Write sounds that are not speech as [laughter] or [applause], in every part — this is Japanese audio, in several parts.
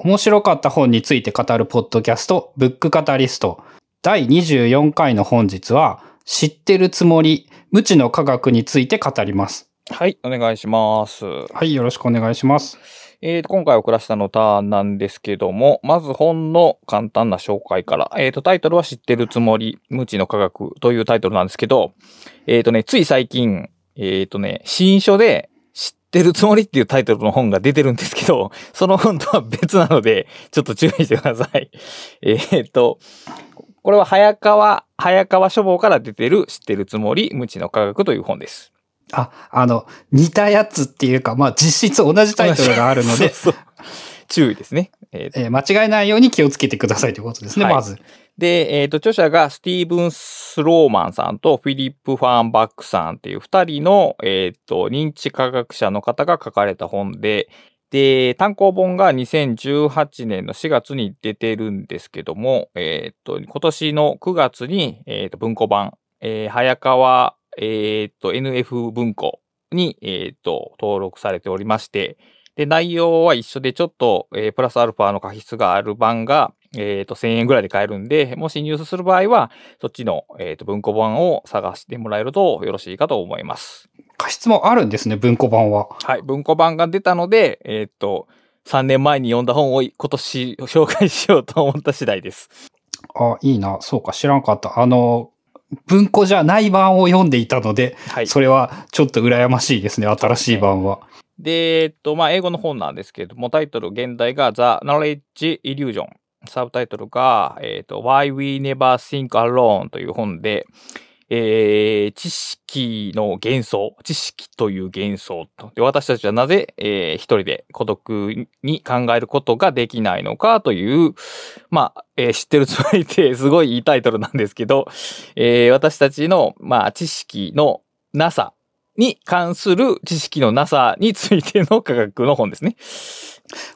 面白かった本について語るポッドキャスト、ブックカタリスト。第24回の本日は、知ってるつもり、無知の科学について語ります。はい、お願いします。はい、よろしくお願いします。えーと、今回送らせたのターンなんですけども、まず本の簡単な紹介から。えーと、タイトルは知ってるつもり、無知の科学というタイトルなんですけど、えーとね、つい最近、えーとね、新書でてるつもりっていうタイトルの本が出てるんですけど、[laughs] その本とは別なので、ちょっと注意してください。[laughs] えーと、これは早川、早川書房から出てる知ってるつもり、無知の科学という本です。あ、あの、似たやつっていうか、まあ実質同じタイトルがあるので、[laughs] そうそう注意ですね。えーえー間違えないように気をつけてくださいということですね、はいまず。で、えっ、と、著者がスティーブン・スローマンさんとフィリップ・ファーンバックさんっていう二人の、えっ、と、認知科学者の方が書かれた本で、で、単行本が2018年の4月に出てるんですけども、えっ、と、今年の9月に、えっ、と、文庫版、えー早川、えっ、と、NF 文庫に、えっ、と、登録されておりまして、で、内容は一緒でちょっと、えープラスアルファの過失がある版が、えっ、と、1000円ぐらいで買えるんで、もし入手する場合は、そっちの、えっ、と、文庫版を探してもらえるとよろしいかと思います。過失もあるんですね、文庫版は。はい。文庫版が出たので、えっ、と、3年前に読んだ本を今年紹介しようと思った次第です。あ、いいな。そうか、知らんかった。あの、文庫じゃない版を読んでいたので、はい。それはちょっと羨ましいですね、新しい版は。で、えっと、まあ、英語の本なんですけれども、タイトル、現代が The Knowledge Illusion。サブタイトルが、えっと、Why We Never Think Alone という本で、えー、知識の幻想、知識という幻想と。で、私たちはなぜ、えー一人で孤独に考えることができないのかという、まあ、えー知ってるつもりで [laughs] すごいいいタイトルなんですけど、えー私たちの、まあ、知識のなさに関する知識のなさについての科学の本ですね。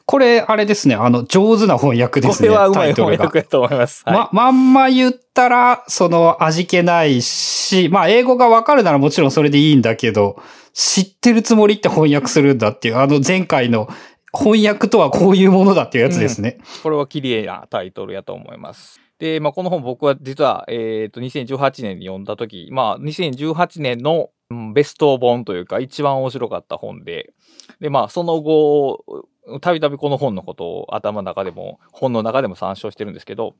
これ、あれですね、あの、上手な翻訳ですね。これはうまい翻訳だと思います。はいま、まんま言ったら、その、味気ないし、まあ、英語がわかるならもちろんそれでいいんだけど、知ってるつもりって翻訳するんだっていう、あの前回の翻訳とはこういうものだっていうやつですね。これは綺麗なタイトルやと思います。で、まあ、この本僕は実は、えっ、と、2018年に読んだとき、まあ、2018年の、うんベスト本というか、一番面白かった本で、で、まあ、その後、たびたびこの本のことを頭の中でも、本の中でも参照してるんですけど、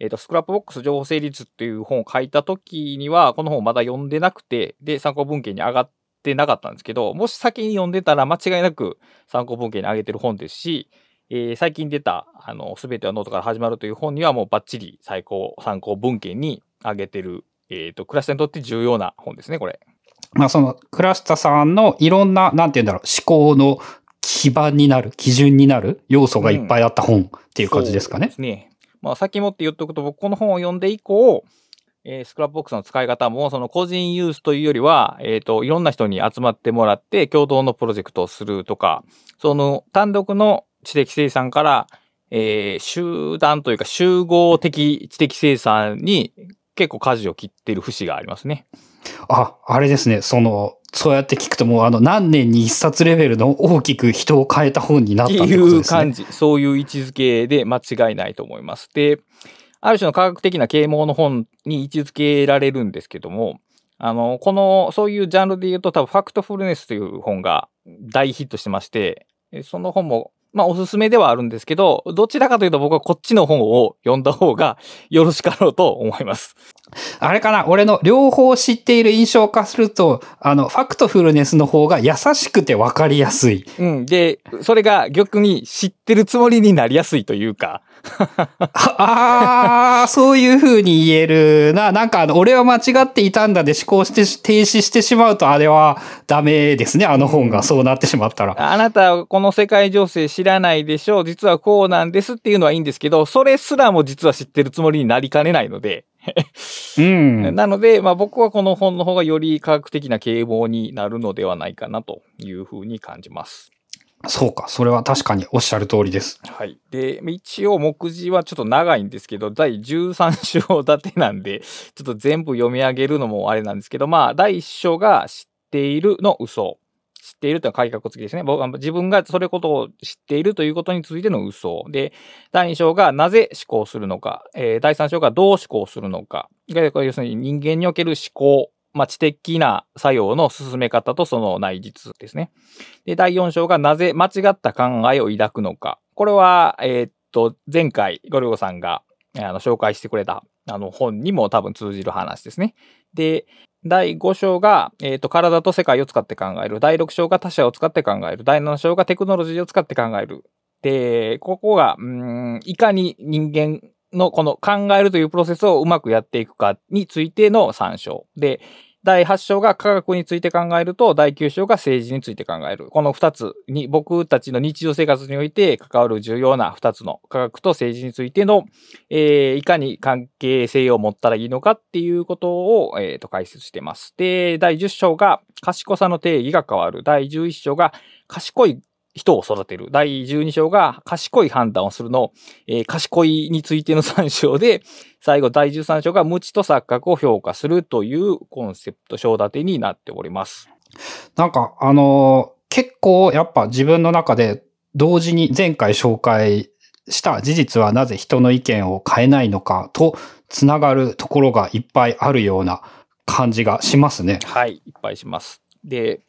えっ、と、 Scrapbox情報整理術っていう本を書いたときには、この本まだ読んでなくて、で、参考文献に上がってなかったんですけど、もし先に読んでたら間違いなく参考文献に上げてる本ですし、えー最近出た、あの、すべてはノートから始まるという本にはもうバッチリ最高、参考文献に上げてる、えっ、と、倉下にとって重要な本ですね、これ。まあ、その、倉下さんのいろんな、なんて言うんだろう、思考の基盤になる、基準になる要素がいっぱいあった本っていう感じですかねうで。すね。まあ、先もって言っとくと、僕この本を読んで以降、えースクラップボックスの使い方も、その個人ユースというよりは、えっ、と、いろんな人に集まってもらって、共同のプロジェクトをするとか、その単独の知的生産から、えー集団というか集合的知的生産に結構舵を切っている節がありますね。あ、あれですね、その、そうやって聞くともうあの何年に一冊レベルの大きく人を変えた本になったってってこというですね。感じ、そういう位置づけで間違いないと思います。で、ある種の科学的な啓蒙の本に位置づけられるんですけども、あの、この、そういうジャンルで言うと多分、ファクトフルネスという本が大ヒットしてまして、えその本も、まあ、おすすめではあるんですけど、どちらかというと僕はこっちの本を読んだ方がよろしかろうと思います。あれかな？俺の両方知っている印象化すると、あの、ファクトフルネスの方が優しくてわかりやすい。うん。で、それが逆に知ってるつもりになりやすいというか、あ [laughs] あー、そういう風に言えるな。なんかあの、俺は間違っていたんだで思考して停止してしまうとあれはダメですね。あの本がそうなってしまったら。あなたはこの世界情勢知らないでしょう。実はこうなんですっていうのはいいんですけど、それすらも実は知ってるつもりになりかねないので。うん。[laughs] なので、まあ僕はこの本の方がより科学的な啓蒙になるのではないかなというふうに感じます。そうか。それは確かにおっしゃる通りです。はい。で、一応目次はちょっと長いんですけど、第13章立てなんで、ちょっと全部読み上げるのもあれなんですけど、まあ、第1章が知っているの嘘。知っているというのは改革付きですね。僕自分がそれことを知っているということについての嘘。で、第2章がなぜ思考するのか。えー、第3章がどう思考するのか。要するに人間における思考。まあ、知的な作用の進め方とその内実ですね。で、第4章がなぜ間違った考えを抱くのか。これは、えー、っと、前回、ゴルゴさんが、あの、紹介してくれた、あの、本にも多分通じる話ですね。で、第5章が、えっ、と、体と世界を使って考える。第6章が他者を使って考える。第7章がテクノロジーを使って考える。で、ここが、うん、いかに人間のこの考えるというプロセスをうまくやっていくかについての参照。で、第8章が科学について考えると、第9章が政治について考える。この2つに僕たちの日常生活において関わる重要な2つの科学と政治についての、えー、いかに関係性を持ったらいいのかっていうことを、えー、と解説してます。で、第10章が賢さの定義が変わる。第11章が賢い人を育てる。第12章が賢い判断をするの、えー、賢いについての3章で、[laughs] 最後第13章が無知と錯覚を評価するというコンセプト章立てになっております。なんか、あのー、結構やっぱ自分の中で同時に前回紹介した事実はなぜ人の意見を変えないのかとつながるところがいっぱいあるような感じがしますね。はい、いっぱいします。で、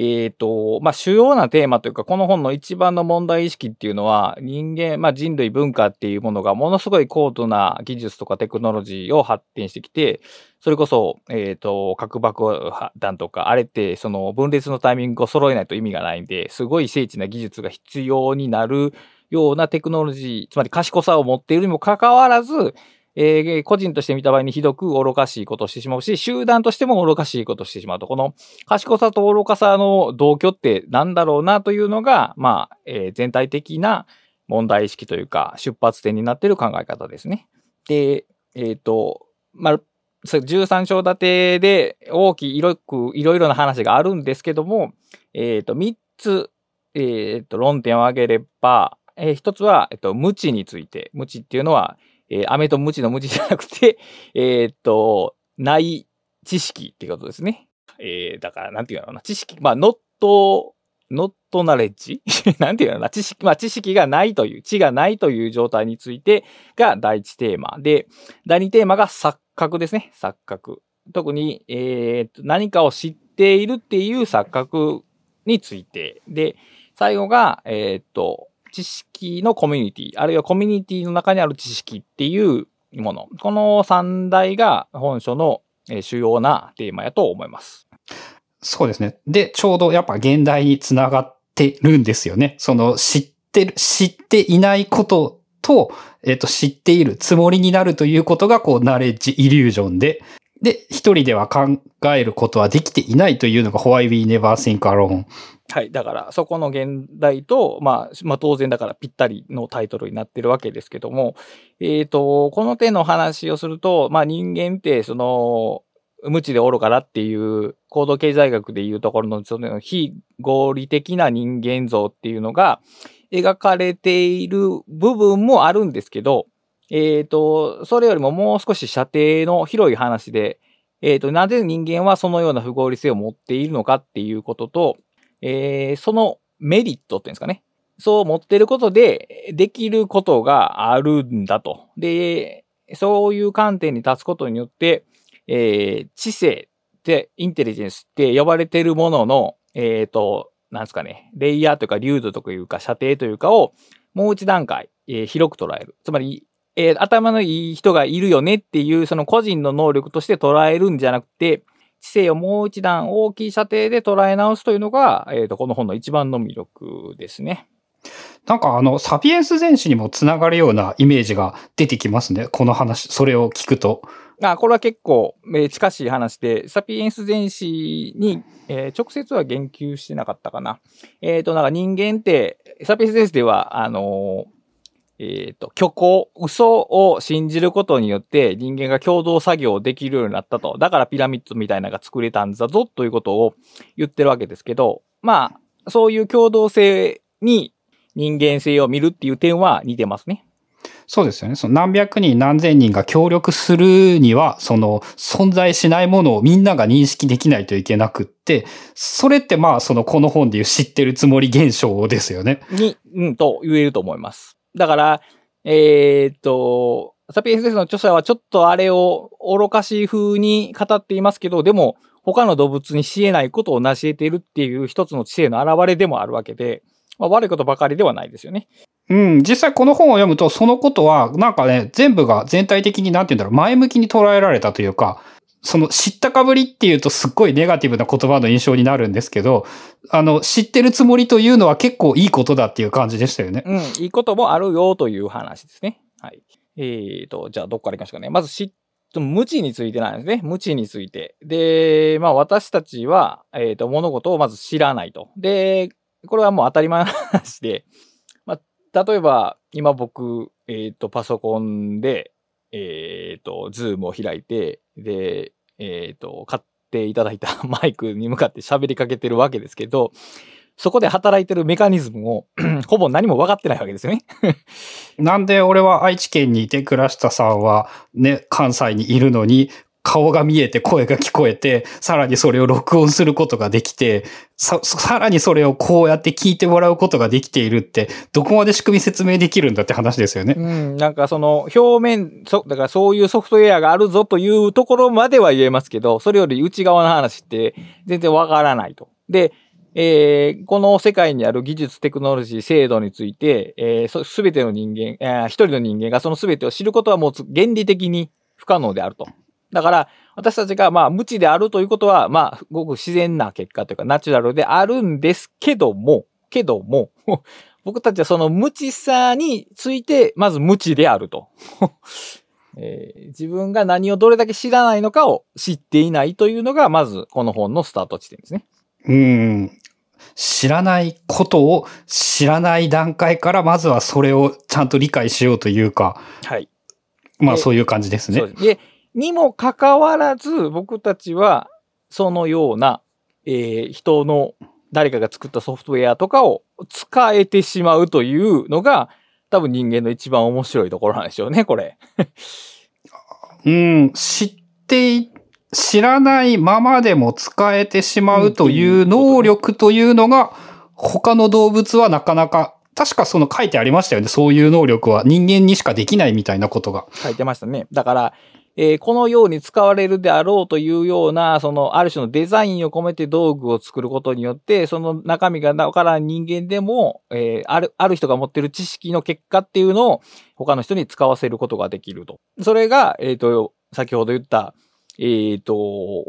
えっ、ー、と、まあ、主要なテーマというか、この本の一番の問題意識っていうのは、人間、まあ、人類文化っていうものがものすごい高度な技術とかテクノロジーを発展してきて、それこそ、えっ、ー、と、核爆弾とか、あれって、その分裂のタイミングを揃えないと意味がないんで、すごい精緻な技術が必要になるようなテクノロジー、つまり賢さを持っているにもかかわらず、えー、個人として見た場合にひどく愚かしいことをしてしまうし、集団としても愚かしいことをしてしまうと。この賢さと愚かさの同居って何だろうなというのが、まあ、えー、全体的な問題意識というか、出発点になっている考え方ですね。で、えっ、ー、と、まあ、13章立てで大きいいろいろな話があるんですけども、えっ、ー、と、3つ、えっ、ー、と、論点を挙げれば、えー、1つは、えっ、と、無知について。無知っていうのは、えー、飴とムチのムチじゃなくて、[laughs] えー、っと、ない知識ってことですね。えー、だから、なんていうのかな、知識、まあ、ノット、ノットナレッジなんていうのかな、知識、まあ、知識がないという、知がないという状態についてが第一テーマで、第二テーマが錯覚ですね。錯覚。特に、えー、何かを知っているっていう錯覚について。で、最後が、えー、っと、知識のコミュニティ、あるいはコミュニティの中にある知識っていうもの。この三大が本書の主要なテーマやと思います。そうですね。で、ちょうどやっぱ現代につながってるんですよね。その知ってる、知っていないことと、えっ、と、知っているつもりになるということが、こう、ナレッジ、イリュージョンで、で、一人では考えることはできていないというのが Why We Never Think Alone はい。だから、そこの現代と、まあ、まあ、当然だからぴったりのタイトルになってるわけですけども、えっ、ー、と、この手の話をすると、まあ、人間って、その、無知で愚かだっていう行動経済学でいうところのその非合理的な人間像っていうのが描かれている部分もあるんですけど、えっ、ー、と、それよりももう少し射程の広い話で、えっ、ー、と、なぜ人間はそのような不合理性を持っているのかっていうことと、えー、そのメリットっていうんですかね。そう持ってることで、できることがあるんだと。で、そういう観点に立つことによって、えー、知性って、インテリジェンスって呼ばれてるものの、えっ、ー、と、なんですかね、レイヤーというか、流度というか、射程というかを、もう一段階、えー、広く捉える。つまり、えー、頭のいい人がいるよねっていう、その個人の能力として捉えるんじゃなくて、知性をもう一段大きい射程で捉え直すというのが、えっ、ー、と、この本の一番の魅力ですね。なんかあの、サピエンス全史にもつながるようなイメージが出てきますね。この話、それを聞くと。あ、これは結構、えー、近しい話で、サピエンス全史に、えー、直接は言及してなかったかな。えっ、ー、と、なんか人間って、サピエンス全史では、あのえっ、ー、と、虚構、嘘を信じることによって人間が共同作業できるようになったと。だからピラミッドみたいなのが作れたんだぞということを言ってるわけですけど、まあ、そういう共同性に人間性を見るっていう点は似てますね。そうですよね。その何百人何千人が協力するには、その存在しないものをみんなが認識できないといけなくって、それってまあそのこの本でいう知ってるつもり現象ですよね。に、うん、と言えると思います。だから、えーっと、サピエンス S の著者はちょっとあれを愚かしい風に語っていますけど、でも他の動物にし得ないことを成し得ているっていう一つの知性の表れでもあるわけで、まあ、悪いことばかりではないですよね。うん、実際この本を読むと、そのことは、なんかね、全部が全体的になんて言うんだろう、前向きに捉えられたというか、その知ったかぶりっていうとすっごいネガティブな言葉の印象になるんですけど、あの、知ってるつもりというのは結構いいことだっていう感じでしたよね。うん、いいこともあるよという話ですね。はい。えーと、じゃあどっから行きましょうかね。まず知無知についてなんですね。無知について。で、まあ私たちは、えっ、と、物事をまず知らないと。で、これはもう当たり前の話で、まあ、例えば、今僕、えっ、と、パソコンで、えっ、と、ズームを開いて、で、えっ、と、買っていただいた [laughs] マイクに向かって喋りかけてるわけですけど、そこで働いてるメカニズムを [clears throat] ほぼ何も分かってないわけですよね。[laughs] なんで俺は愛知県にいて倉下さんはね、関西にいるのに、顔が見えて声が聞こえて、さらにそれを録音することができて、さ、さらにそれをこうやって聞いてもらうことができているって、どこまで仕組み説明できるんだって話ですよね。うん、なんかその表面、そ、だからそういうソフトウェアがあるぞというところまでは言えますけど、それより内側の話って全然わからないと。で、えーこの世界にある技術、テクノロジー、制度について、えーすべての人間、えー一人の人間がそのすべてを知ることはもう原理的に不可能であると。だから、私たちがまあ無知であるということは、まあ、ごく自然な結果というかナチュラルであるんですけども、けども、[laughs] 僕たちはその無知さについて、まず無知であると。[laughs] えー自分が何をどれだけ知らないのかを知っていないというのが、まずこの本のスタート地点ですね。うん。知らないことを知らない段階から、まずはそれをちゃんと理解しようというか、はい。まあでそういう感じですね。で、にもかかわらず、僕たちは、そのような、えー人の誰かが作ったソフトウェアとかを使えてしまうというのが、多分人間の一番面白いところなんでしょうね、これ。[laughs] うん、知ってい、知らないままでも使えてしまうという能力というのが、他の動物はなかなか、確かその書いてありましたよね。そういう能力は人間にしかできないみたいなことが。書いてましたね。だから、えーこのように使われるであろうというような、その、ある種のデザインを込めて道具を作ることによって、その中身がわからん人間でも、えーある、ある人が持ってる知識の結果っていうのを他の人に使わせることができると。それが、えっ、と、先ほど言った、えっ、と、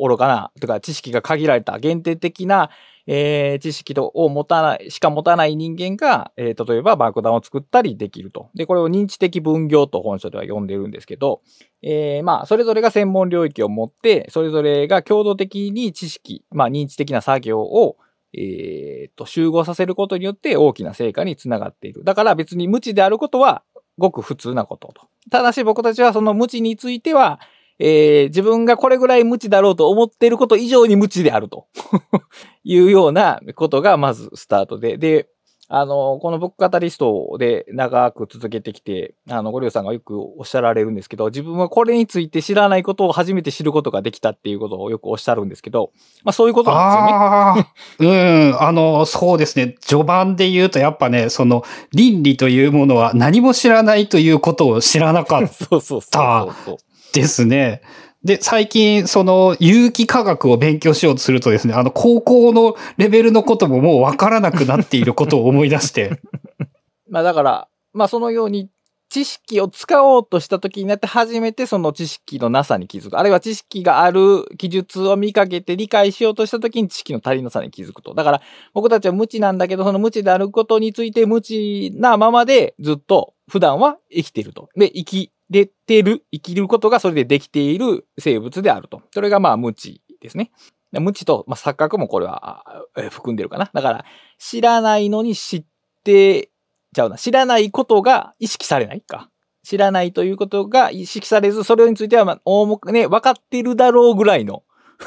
愚かな、とか知識が限られた限定的な、えー知識とを持たない、しか持たない人間が、えー例えば爆弾を作ったりできると。で、これを認知的分業と本書では呼んでるんですけど、えーまあ、それぞれが専門領域を持って、それぞれが共同的に知識、まあ、認知的な作業を、えーっと、集合させることによって大きな成果につながっている。だから別に無知であることは、ごく普通なことと。ただし僕たちはその無知については、えー自分がこれぐらい無知だろうと思っていること以上に無知であるというようなことがまずスタートで。で、あの、この僕カタリストで長く続けてきて、あの、ゴリオさんがよくおっしゃられるんですけど、自分はこれについて知らないことを初めて知ることができたっていうことをよくおっしゃるんですけど、まあそういうことなんですよね。うん、あの、そうですね。序盤で言うとやっぱね、その倫理というものは何も知らないということを知らなかった [laughs] そうそうそうそう。ですね。で、最近、その、有機化学を勉強しようとするとですね、あの、高校のレベルのことももうわからなくなっていることを思い出して。[laughs] まあだから、まあそのように知識を使おうとした時になって初めてその知識のなさに気づく。あるいは知識がある記述を見かけて理解しようとした時に知識の足りなさに気づくと。だから僕たちは無知なんだけど、その無知であることについて無知なままでずっと普段は生きていると。で、生きれてる、生きることがそれでできている生物であると。それがまあ無知ですね。無知と、まあ、錯覚もこれは含んでるかな。だから、知らないのに知ってちゃうな。知らないことが意識されないか。知らないということが意識されず、それについては、まあ、大目ね、分かってるだろうぐらいの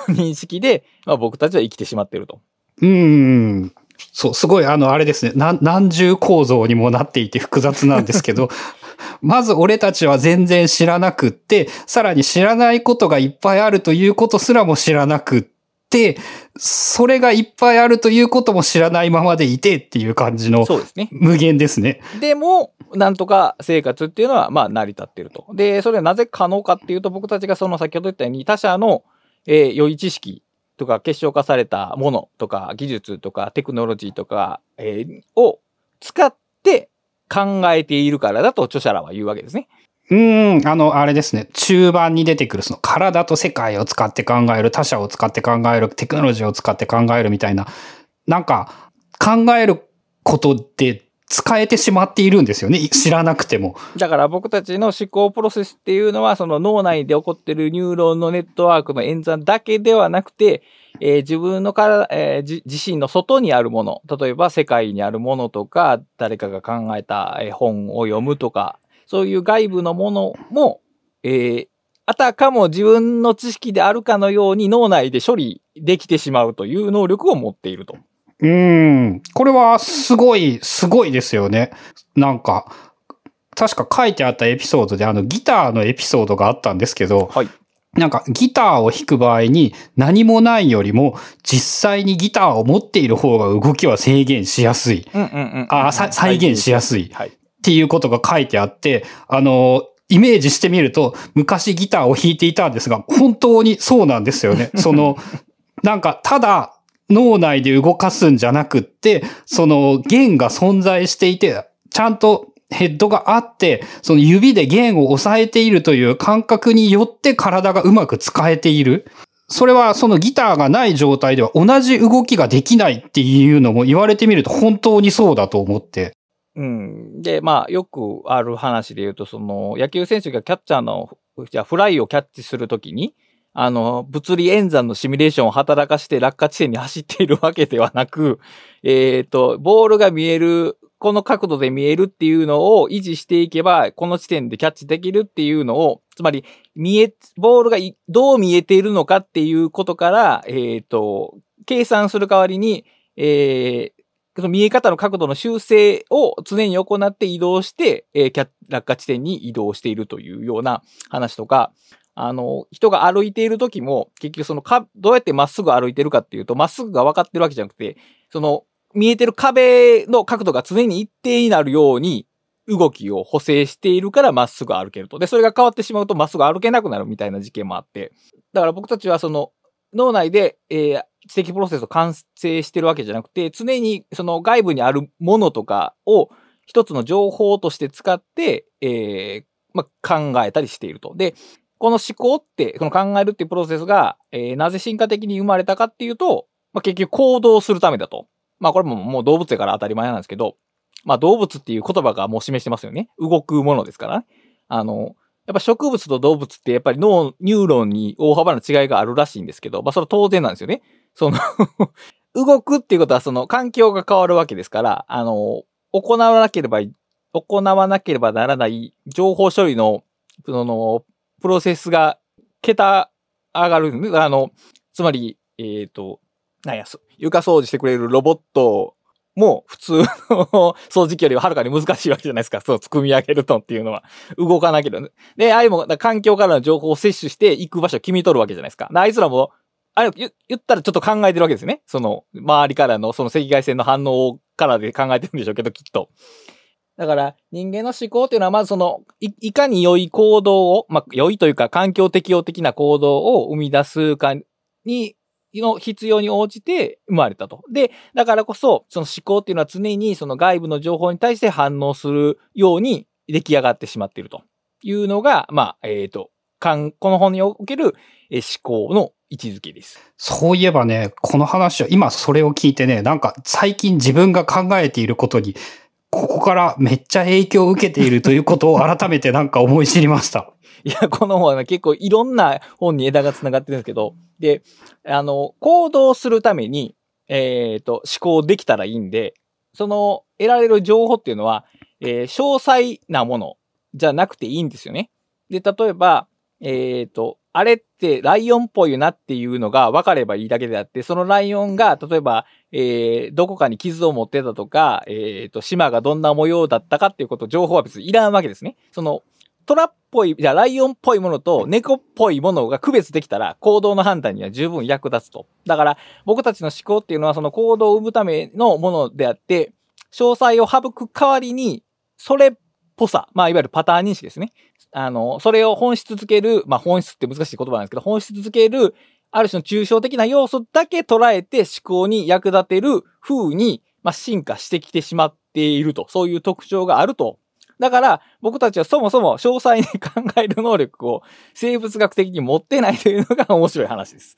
認識で、まあ、僕たちは生きてしまっていると。うん。そう、すごい、あの、あれですね。何重構造にもなっていて複雑なんですけど、まず俺たちは全然知らなくって、さらに知らないことがいっぱいあるということすらも知らなくって、それがいっぱいあるということも知らないままでいてっていう感じのそうですね。無限ですね。でも、なんとか生活っていうのは、まあ、成り立っていると。で、それはなぜ可能かっていうと、僕たちがその先ほど言ったように、他者の、えー良い知識とか結晶化されたものとか、技術とか、テクノロジーとか、えーを使って考えているからだと著者らは言うわけですね。うん、あの、あれですね。中盤に出てくるその体と世界を使って考える、他者を使って考える、テクノロジーを使って考えるみたいな、なんか、考えることで使えてしまっているんですよね。知らなくても。だから僕たちの思考プロセスっていうのは、その脳内で起こってるニューロンのネットワークの演算だけではなくて、えー自分のから、えー自身の外にあるもの、例えば世界にあるものとか、誰かが考えた本を読むとか、そういう外部のものも、えーあたかも自分の知識であるかのように脳内で処理できてしまうという能力を持っていると。うーん。これはすごい、すごいですよね。なんか、確か書いてあったエピソードであのギターのエピソードがあったんですけど、はい。なんかギターを弾く場合に何もないよりも実際にギターを持っている方が動きは制限しやすい。うんうんうん。あさ再現しやすい。はい。っていうことが書いてあって、あの、イメージしてみると、昔ギターを弾いていたんですが、本当にそうなんですよね。その、なんか、ただ、脳内で動かすんじゃなくって、その弦が存在していて、ちゃんとヘッドがあって、その指で弦を押さえているという感覚によって体がうまく使えている。それはそのギターがない状態では同じ動きができないっていうのも言われてみると本当にそうだと思って。うん。で、まあ、よくある話で言うと、その、野球選手がキャッチャーの、じゃフライをキャッチするときに、あの、物理演算のシミュレーションを働かして落下地点に走っているわけではなく、[laughs] えっ、と、ボールが見える、この角度で見えるっていうのを維持していけば、この地点でキャッチできるっていうのを、つまり、見え、ボールがどう見えているのかっていうことから、えっ、と、計算する代わりに、えー見え方の角度の修正を常に行って移動して、えー落下地点に移動しているというような話とか、あの、人が歩いている時も、結局そのか、どうやってまっすぐ歩いてるかっていうと、まっすぐが分かってるわけじゃなくて、その、見えてる壁の角度が常に一定になるように、動きを補正しているからまっすぐ歩けると。で、それが変わってしまうとまっすぐ歩けなくなるみたいな事件もあって。だから僕たちはその、脳内で、えー知的プロセスを完成してるわけじゃなくて、常にその外部にあるものとかを一つの情報として使って、えーまあ、考えたりしていると。で、この思考って、この考えるっていうプロセスが、えーなぜ進化的に生まれたかっていうと、まあ、結局行動するためだと。まあこれももう動物やから当たり前なんですけど、まあ動物っていう言葉がもう示してますよね。動くものですからね。あの、やっぱ植物と動物ってやっぱり脳、ニューロンに大幅な違いがあるらしいんですけど、まあそれは当然なんですよね。その [laughs] 動くっていうことはその環境が変わるわけですから、あの、行わなければ、行わなければならない情報処理の、その、プロセスが桁上がる。あの、つまり、えっ、と、なんや、床掃除してくれるロボットも普通の掃除機よりははるかに難しいわけじゃないですか。そう、組み上げるとっていうのは。動かなければ。ねで、あいも、環境からの情報を摂取して行く場所を決めとるわけじゃないですか。あいつらも、あれ、言ったらちょっと考えてるわけですね。その、周りからの、その赤外線の反応からで考えてるんでしょうけど、きっと。だから、人間の思考っていうのは、まずその、い、いかに良い行動を、まあ、良いというか、環境適応的な行動を生み出すかに、の必要に応じて生まれたと。で、だからこそ、その思考っていうのは常にその外部の情報に対して反応するように出来上がってしまっているというのが、まあ、えっ、と、かんこの本における思考の位置づけです。そういえばね、この話を、今それを聞いてね、なんか最近自分が考えていることに、ここからめっちゃ影響を受けているということを改めてなんか思い知りました。[laughs] いや、この本は、結構いろんな本に枝が繋がってるんですけど、で、あの、行動するために、えっ、と、思考できたらいいんで、その、得られる情報っていうのは、えー詳細なものじゃなくていいんですよね。で、例えば、えっ、と、あれってライオンっぽいなっていうのが分かればいいだけであって、そのライオンが、例えば、えー、どこかに傷を持ってたとか、えっ、と、島がどんな模様だったかっていうこと、情報は別にいらんわけですね。その、トラっぽい、じゃライオンっぽいものと猫っぽいものが区別できたら行動の判断には十分役立つと。だから僕たちの思考っていうのはその行動を生むためのものであって、詳細を省く代わりに、それっぽさ、まあいわゆるパターン認識ですね。あの、それを本質づける、まあ本質って難しい言葉なんですけど、本質づける、ある種の抽象的な要素だけ捉えて思考に役立てる風に、まあ進化してきてしまっていると。そういう特徴があるとだから、僕たちはそもそも詳細に考える能力を生物学的に持ってないというのが面白い話です。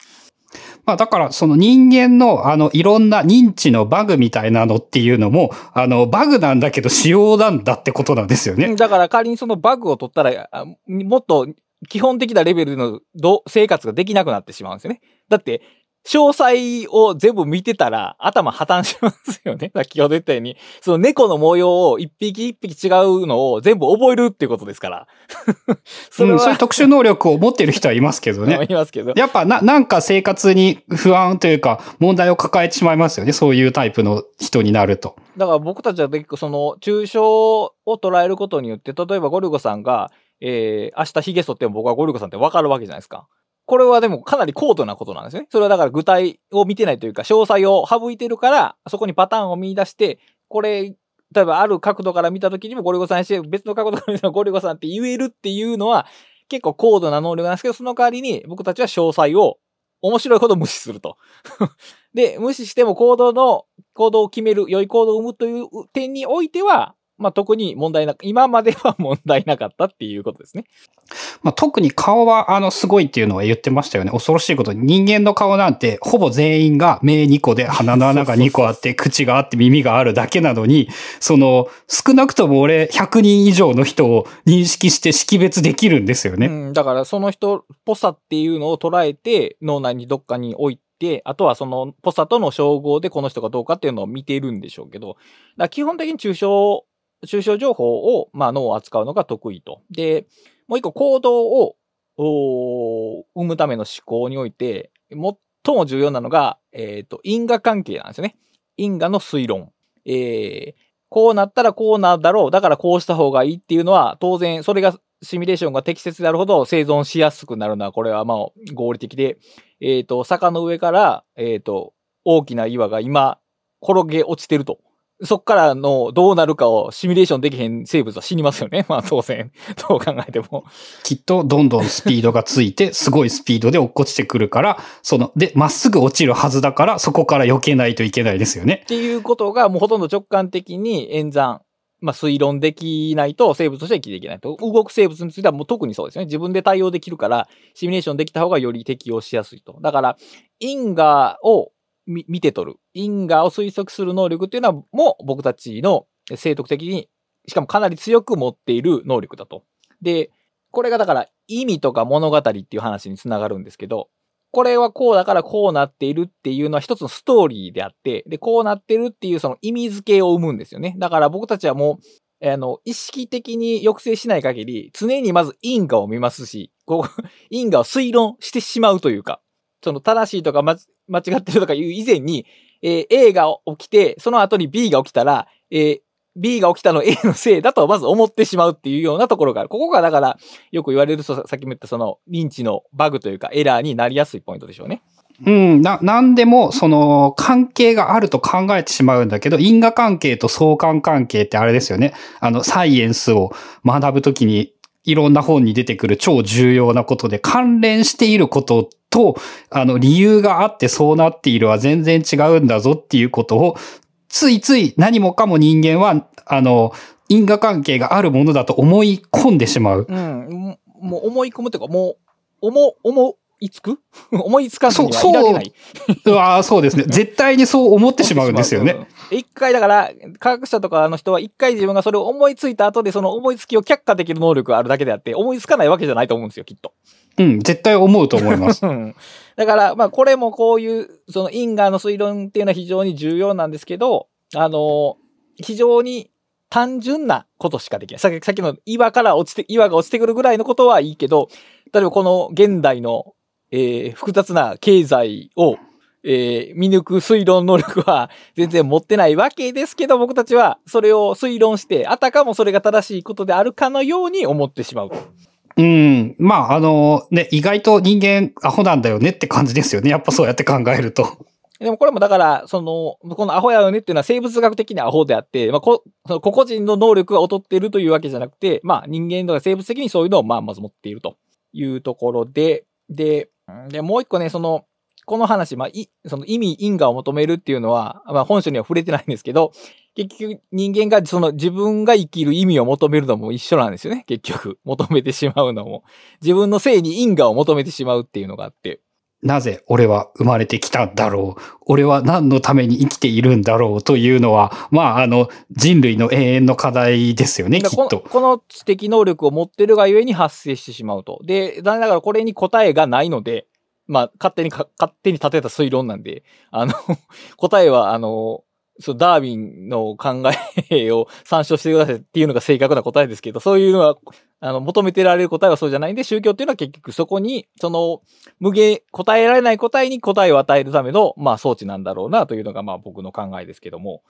まあだからその人間のあのいろんな認知のバグみたいなのっていうのも、あのバグなんだけど仕様なんだってことなんですよね。だから仮にそのバグを取ったら、もっと基本的なレベルでの生活ができなくなってしまうんですよね。だって詳細を全部見てたら頭破綻しますよね。先ほど言ったように。その猫の模様を一匹一匹違うのを全部覚えるっていうことですから。[laughs] そうん、そういう特殊能力を持ってる人はいますけどね。[laughs] いますけど。やっぱな、なんか生活に不安というか問題を抱えてしまいますよね。そういうタイプの人になると。だから僕たちは結構その抽象を捉えることによって、例えばゴルゴさんが、えー、明日髭剃っても僕はゴルゴさんってわかるわけじゃないですか。これはでもかなり高度なことなんですね。それはだから具体を見てないというか、詳細を省いてるから、そこにパターンを見出して、これ、例えばある角度から見たときにもゴリゴさんして、別の角度から見たらゴリゴさんって言えるっていうのは、結構高度な能力なんですけど、その代わりに僕たちは詳細を面白いほど無視すると。[laughs] で、無視しても行動の、行動を決める、良い行動を生むという点においては、まあ、特に問題な、今までは問題なかったっていうことですね。まあ、特に顔は、あの、すごいっていうのは言ってましたよね。恐ろしいことに。人間の顔なんて、ほぼ全員が目2個で、鼻の穴が2個あって、口があって耳があるだけなのに、その、少なくとも俺、100人以上の人を認識して識別できるんですよね。うん、だからその人っぽさっていうのを捉えて、脳内にどっかに置いて、あとはそのぽさとの照合でこの人がどうかっていうのを見ているんでしょうけど、基本的に抽象抽象情報を、まあ、脳を扱うのが得意と。で、もう一個行動を、生むための思考において、最も重要なのが、えっ、ー、と、因果関係なんですよね。因果の推論。えー、こうなったらこうなるだろう。だからこうした方がいいっていうのは、当然、それが、シミュレーションが適切であるほど生存しやすくなるのは、これはまあ合理的で、えっ、ー、と、坂の上から、えっ、ー、と、大きな岩が今、転げ落ちてると。そっからのどうなるかをシミュレーションできへん生物は死にますよね。[laughs] まあ当然、[laughs] どう考えても。きっとどんどんスピードがついて、すごいスピードで落っこちてくるから、その、で、まっすぐ落ちるはずだから、そこから避けないといけないですよね。っていうことがもうほとんど直感的に演算、まあ推論できないと生物としては生きていけないと。動く生物についてはもう特にそうですね。自分で対応できるから、シミュレーションできた方がより適応しやすいと。だから、因果を見て取る、因果を推測する能力っていうのは、もう僕たちの生徳的に、しかもかなり強く持っている能力だと。で、これがだから意味とか物語っていう話につながるんですけど、これはこうだからこうなっているっていうのは一つのストーリーであって、で、こうなってるっていうその意味付けを生むんですよね。だから僕たちはもう、あの、意識的に抑制しない限り、常にまず因果を見ますし、こう、[laughs] 因果を推論してしまうというか、その正しいとか間違ってるとかいう以前に、えー、A が起きて、その後に B が起きたら、えー、B が起きたの A のせいだとまず思ってしまうっていうようなところがある。ここがだからよく言われるさっきも言ったその認知のバグというかエラーになりやすいポイントでしょうね。うん、な、なんでも、その、関係があると考えてしまうんだけど、因果関係と相関関係ってあれですよね。あの、サイエンスを学ぶときに、いろんな本に出てくる超重要なことで、関連していることと、あの、理由があってそうなっているは全然違うんだぞっていうことを、ついつい何もかも人間は、あの、因果関係があるものだと思い込んでしまう。うん。もう思い込むっていうか、もう、思、思いつく？[laughs] 思いつかずにはいられない。そう、あそうですね。[laughs] 絶対にそう思ってしまうんですよね。一回だから、科学者とかの人は一回自分がそれを思いついた後でその思いつきを却下できる能力があるだけであって、思いつかないわけじゃないと思うんですよ、きっと。うん、絶対思うと思います。[laughs] だから、まあ、これもこういう、その因果の推論っていうのは非常に重要なんですけど、あの、非常に単純なことしかできない。さっき、さっきの岩から落ちて、岩が落ちてくるぐらいのことはいいけど、例えばこの現代の、えー、複雑な経済を、えー見抜く推論能力は全然持ってないわけですけど、僕たちはそれを推論して、あたかもそれが正しいことであるかのように思ってしまう。うん。まあ、あの、ね、意外と人間アホなんだよねって感じですよね。やっぱそうやって考えると。でもこれもだから、その、このアホやよねっていうのは生物学的なアホであって、まあ、こその個々人の能力が劣っているというわけじゃなくて、まあ人間とか生物的にそういうのをまあまず持っているというところで、で、で、もう一個ね、その、この話、まあ、い、その意味、因果を求めるっていうのは、まあ本書には触れてないんですけど、結局人間がその自分が生きる意味を求めるのも一緒なんですよね。結局。求めてしまうのも。自分の性に因果を求めてしまうっていうのがあって。なぜ俺は生まれてきたんだろう？俺は何のために生きているんだろうというのは、まあ、あの、人類の永遠の課題ですよね、きっと。このこの知的能力を持ってるがゆえに発生してしまうと。で、残念ながらこれに答えがないので、まあ、勝手にか、勝手に立てた推論なんで、あの、[laughs] 答えは、あの、そう、ダーウィンの考えを参照してくださいっていうのが正確な答えですけど、そういうのは、あの、求めてられる答えはそうじゃないんで、宗教っていうのは結局そこに、その、無限、答えられない答えに答えを与えるための、まあ、装置なんだろうなというのが、まあ、僕の考えですけども。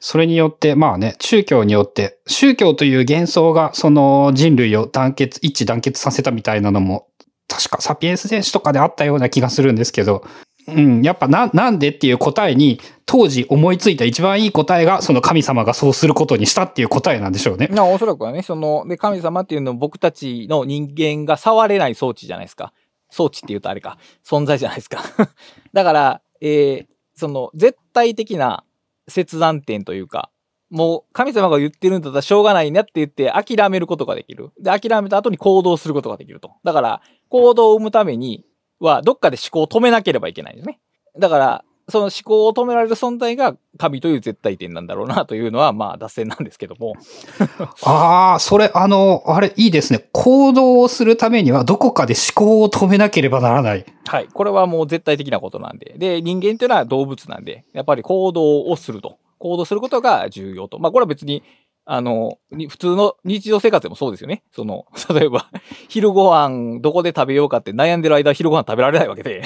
それによって、まあね、宗教によって、宗教という幻想がその人類を団結、一致団結させたみたいなのも、確かサピエンス戦士とかであったような気がするんですけど、うん、やっぱな、なんでっていう答えに、当時思いついた一番いい答えが、その神様がそうすることにしたっていう答えなんでしょうね。なおそらくはね、その、で、神様っていうのは僕たちの人間が触れない装置じゃないですか。装置って言うとあれか。存在じゃないですか。[laughs] だから、えーその、絶対的な切断点というか、もう神様が言ってるんだったらしょうがないなって言って諦めることができる。で、諦めた後に行動することができると。だから、行動を生むためには、どっかで思考を止めなければいけないんですね。だから、その思考を止められる存在が神という絶対点なんだろうなというのは、まあ、脱線なんですけども。[laughs] ああ、それ、あの、あれ、いいですね。行動をするためには、どこかで思考を止めなければならない。はい。これはもう絶対的なことなんで。で、人間っていうのは動物なんで、やっぱり行動をすると。行動することが重要と。まあ、これは別に、あの、に普通の日常生活でもそうですよね。その、[laughs] 例えば、昼ご飯どこで食べようかって悩んでる間、昼ご飯食べられないわけで。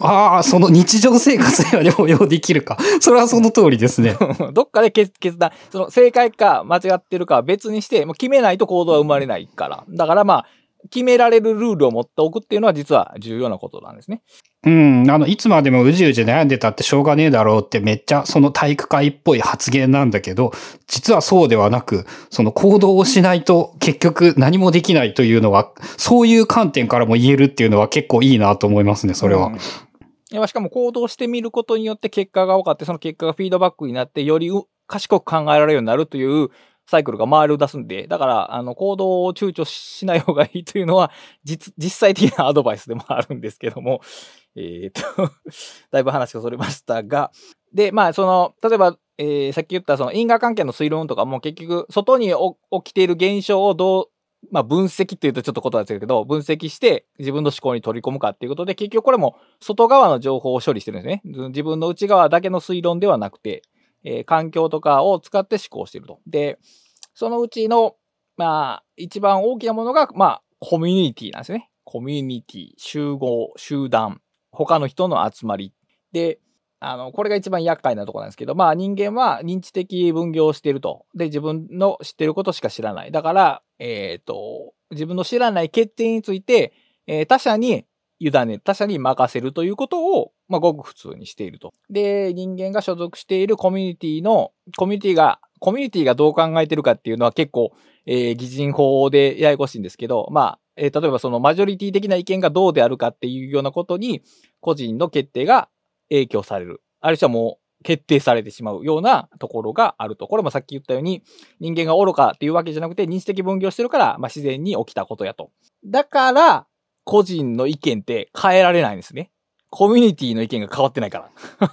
ああ、その日常生活では応用できるか。それはその通りですね。[laughs] どっかで決決断、その正解か間違ってるかは別にして、もう決めないと行動は生まれないから。だからまあ、決められるルールを持っておくっていうのは実は重要なことなんですね。うん、あの、いつまでもうじうじ悩んでたってしょうがねえだろうってめっちゃその体育会っぽい発言なんだけど、実はそうではなく、その行動をしないと結局何もできないというのは、そういう観点からも言えるっていうのは結構いいなと思いますね、それは。うんいやしかも行動してみることによって結果が分かって、その結果がフィードバックになって、よりう賢く考えられるようになるというサイクルが回り出すんで、だから、あの、行動を躊躇しない方がいいというのは、実、実際的なアドバイスでもあるんですけども、[laughs] えっ、と、[laughs] だいぶ話がそれましたが、で、まあ、その、例えば、えーさっき言ったその因果関係の推論とかも結局、外に起きている現象をどう、まあ、分析っていうとちょっと言葉ですけど、分析して自分の思考に取り込むかっていうことで、結局これも外側の情報を処理してるんですね。自分の内側だけの推論ではなくて、えー環境とかを使って思考してると。で、そのうちの、まあ、一番大きなものが、まあ、コミュニティなんですね。コミュニティ、集合、集団、他の人の集まり。で、あの、これが一番厄介なとこなんですけど、まあ人間は認知的分業をしていると。で、自分の知ってることしか知らない。だから、えっ、と、自分の知らない決定について、えー他者に委ね、他者に任せるということを、まあ、ごく普通にしていると。で、人間が所属しているコミュニティの、コミュニティが、コミュニティがどう考えてるかっていうのは結構、えー擬人法でややこしいんですけど、まあ、えー例えばそのマジョリティ的な意見がどうであるかっていうようなことに、個人の決定が影響される。あるいはもう決定されてしまうようなところがあると。これもさっき言ったように、人間が愚かっていうわけじゃなくて、認知的分業してるから、まあ、自然に起きたことやと。だから、個人の意見って変えられないんですね。コミュニティの意見が変わってないから。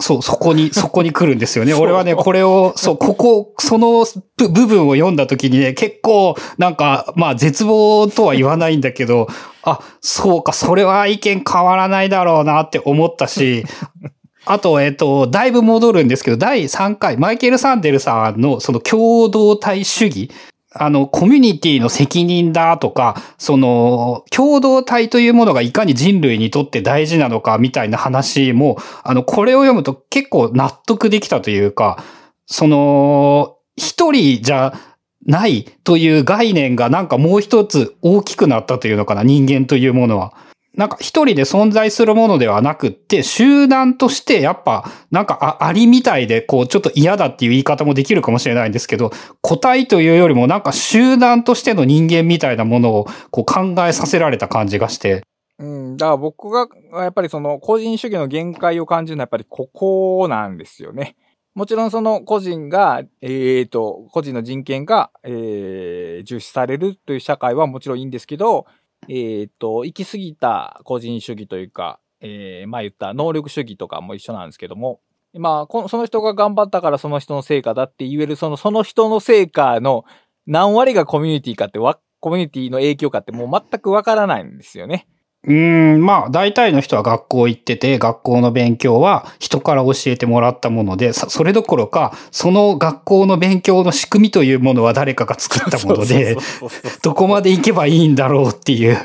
そう、そこに、[laughs] そこに来るんですよね。俺はね、これを、そう、ここ、その部部分を読んだ時にね、結構、なんか、まあ、絶望とは言わないんだけど、あ、そうか、それは意見変わらないだろうなって思ったし、[laughs] あと、えっと、だいぶ戻るんですけど、第3回、マイケル・サンデルさんのその共同体主義、あの、コミュニティの責任だとか、その、共同体というものがいかに人類にとって大事なのかみたいな話も、あの、これを読むと結構納得できたというか、その、一人じゃないという概念がなんかもう一つ大きくなったというのかな、人間というものは。なんか一人で存在するものではなくって、集団としてやっぱ、なんかありみたいで、こう、ちょっと嫌だっていう言い方もできるかもしれないんですけど、個体というよりもなんか集団としての人間みたいなものをこう考えさせられた感じがして。うん、だから僕が、やっぱりその個人主義の限界を感じるのはやっぱりここなんですよね。もちろんその個人が、えっ、ー、と、個人の人権が、えー、重視されるという社会はもちろんいいんですけど、えっ、ー、と、行き過ぎた個人主義というか、えー、まあ言った能力主義とかも一緒なんですけども、まあ、このその人が頑張ったからその人の成果だって言える、その、その人の成果の何割がコミュニティかってわ、コミュニティの影響かってもう全くわからないんですよね。うん、まあ、大体の人は学校行ってて、学校の勉強は人から教えてもらったもので、それどころか、その学校の勉強の仕組みというものは誰かが作ったもので、[laughs] どこまで行けばいいんだろうっていう。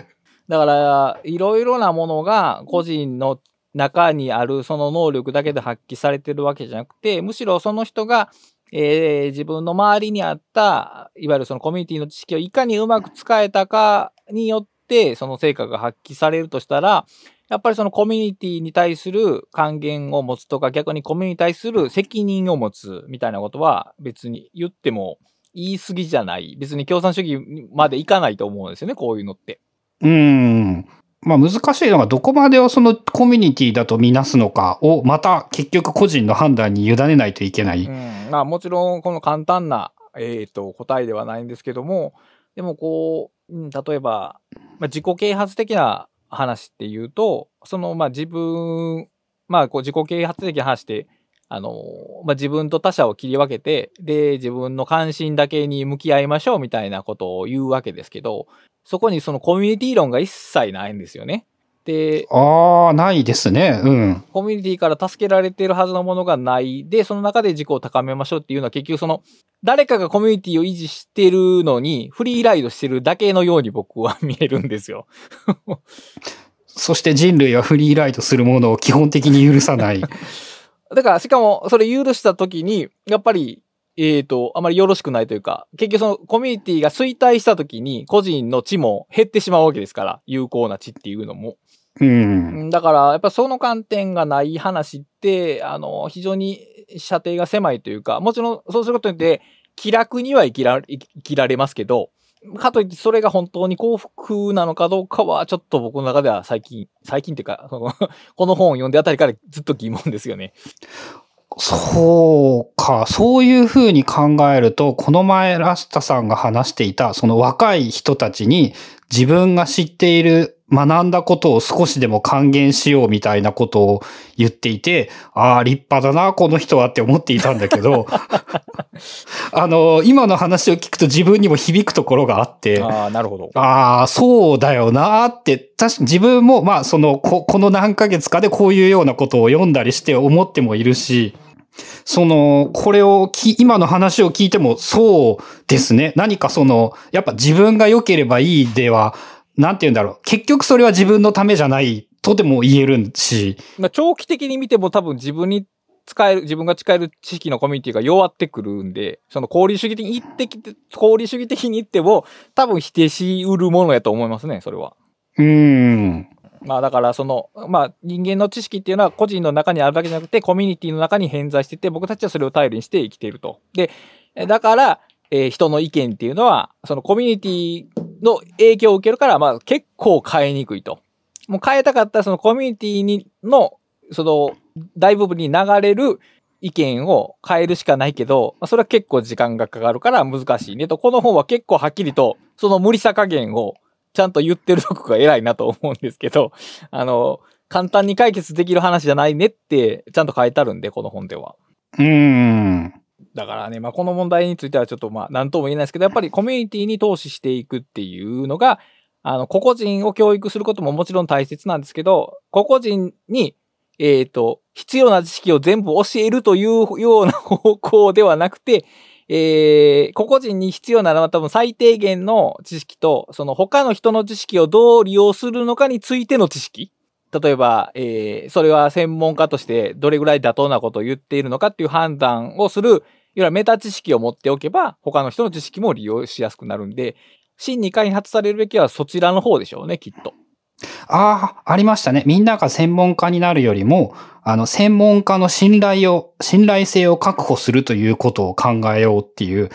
だから、いろいろなものが個人の中にあるその能力だけで発揮されてるわけじゃなくて、むしろその人が、えー、自分の周りにあった、いわゆるそのコミュニティの知識をいかにうまく使えたかによって、その成果が発揮されるとしたら、やっぱりそのコミュニティに対する還元を持つとか、逆にコミュニティに対する責任を持つみたいなことは別に言っても言い過ぎじゃない。別に共産主義までいかないと思うんですよね、こういうのって。うん。まあ難しいのがどこまでをそのコミュニティだとみなすのかをまた結局個人の判断に委ねないといけない。うん、まあもちろんこの簡単な、えっ、ー、と答えではないんですけども、でもこう、うん、例えば、まあ、自己啓発的な話っていうと、そのまあ自分、まあこう自己啓発的な話って、あの、まあ、自分と他者を切り分けて、で、自分の関心だけに向き合いましょうみたいなことを言うわけですけど、そこにそのコミュニティ論が一切ないんですよね。で、ああ、ないですね。うん。コミュニティから助けられているはずのものがない。で、その中で自己を高めましょうっていうのは結局その、誰かがコミュニティを維持してるのに、フリーライドしてるだけのように僕は見えるんですよ。[laughs] そして人類はフリーライドするものを基本的に許さない。[laughs] だから、しかも、それ許した時に、やっぱり、えっ、ー、と、あまりよろしくないというか、結局そのコミュニティが衰退した時に個人の地も減ってしまうわけですから、有効な地っていうのも。うん。だから、やっぱその観点がない話って、あの、非常に射程が狭いというか、もちろんそうすることによって、気楽には生きら生きられますけど、かといってそれが本当に幸福なのかどうかは、ちょっと僕の中では最近、最近っていうか、[laughs] この本を読んであたりからずっと疑問ですよね。そうか。そういうふうに考えると、この前ラスタさんが話していた、その若い人たちに自分が知っている学んだことを少しでも還元しようみたいなことを言っていて、ああ、立派だな、この人はって思っていたんだけど、[laughs] あの、今の話を聞くと自分にも響くところがあって、ああ、なるほど。ああ、そうだよなって、確か自分も、まあ、そのこ、この何ヶ月かでこういうようなことを読んだりして思ってもいるし、その、これをき、今の話を聞いてもそうですね。何かその、やっぱ自分が良ければいいでは、なんて言うんだろう。結局それは自分のためじゃないとでも言えるし。まあ、長期的に見ても多分自分に使える、自分が使える知識のコミュニティが弱ってくるんで、その功利主義的に言ってきて、功利主義的に言っても、多分否定しうるものやと思いますね、それは。うん。まあだからその、まあ人間の知識っていうのは個人の中にあるだけじゃなくてコミュニティの中に偏在してて僕たちはそれを頼りにして生きていると。で、だから、えー、人の意見っていうのは、そのコミュニティの影響を受けるから、まあ結構変えにくいと。もう変えたかったらそのコミュニティにの、その大部分に流れる意見を変えるしかないけど、まあそれは結構時間がかかるから難しいねと。この本は結構はっきりとその無理さ加減をちゃんと言ってるとこが偉いなと思うんですけど、あの、簡単に解決できる話じゃないねってちゃんと書いてあるんで、この本では。うーん。だからね、まあ、この問題についてはちょっとまあ、なんとも言えないですけど、やっぱりコミュニティに投資していくっていうのが、あの、個々人を教育することももちろん大切なんですけど、個々人に、えっ、ー、と、必要な知識を全部教えるというような方向ではなくて、えー、個々人に必要なのは多分最低限の知識と、その他の人の知識をどう利用するのかについての知識。例えば、えー、それは専門家としてどれぐらい妥当なことを言っているのかっていう判断をする、いわゆるメタ知識を持っておけば、他の人の知識も利用しやすくなるんで、真に開発されるべきはそちらの方でしょうね、きっと。ああ、ありましたね。みんなが専門家になるよりも、あの、専門家の信頼を、信頼性を確保するということを考えようっていう、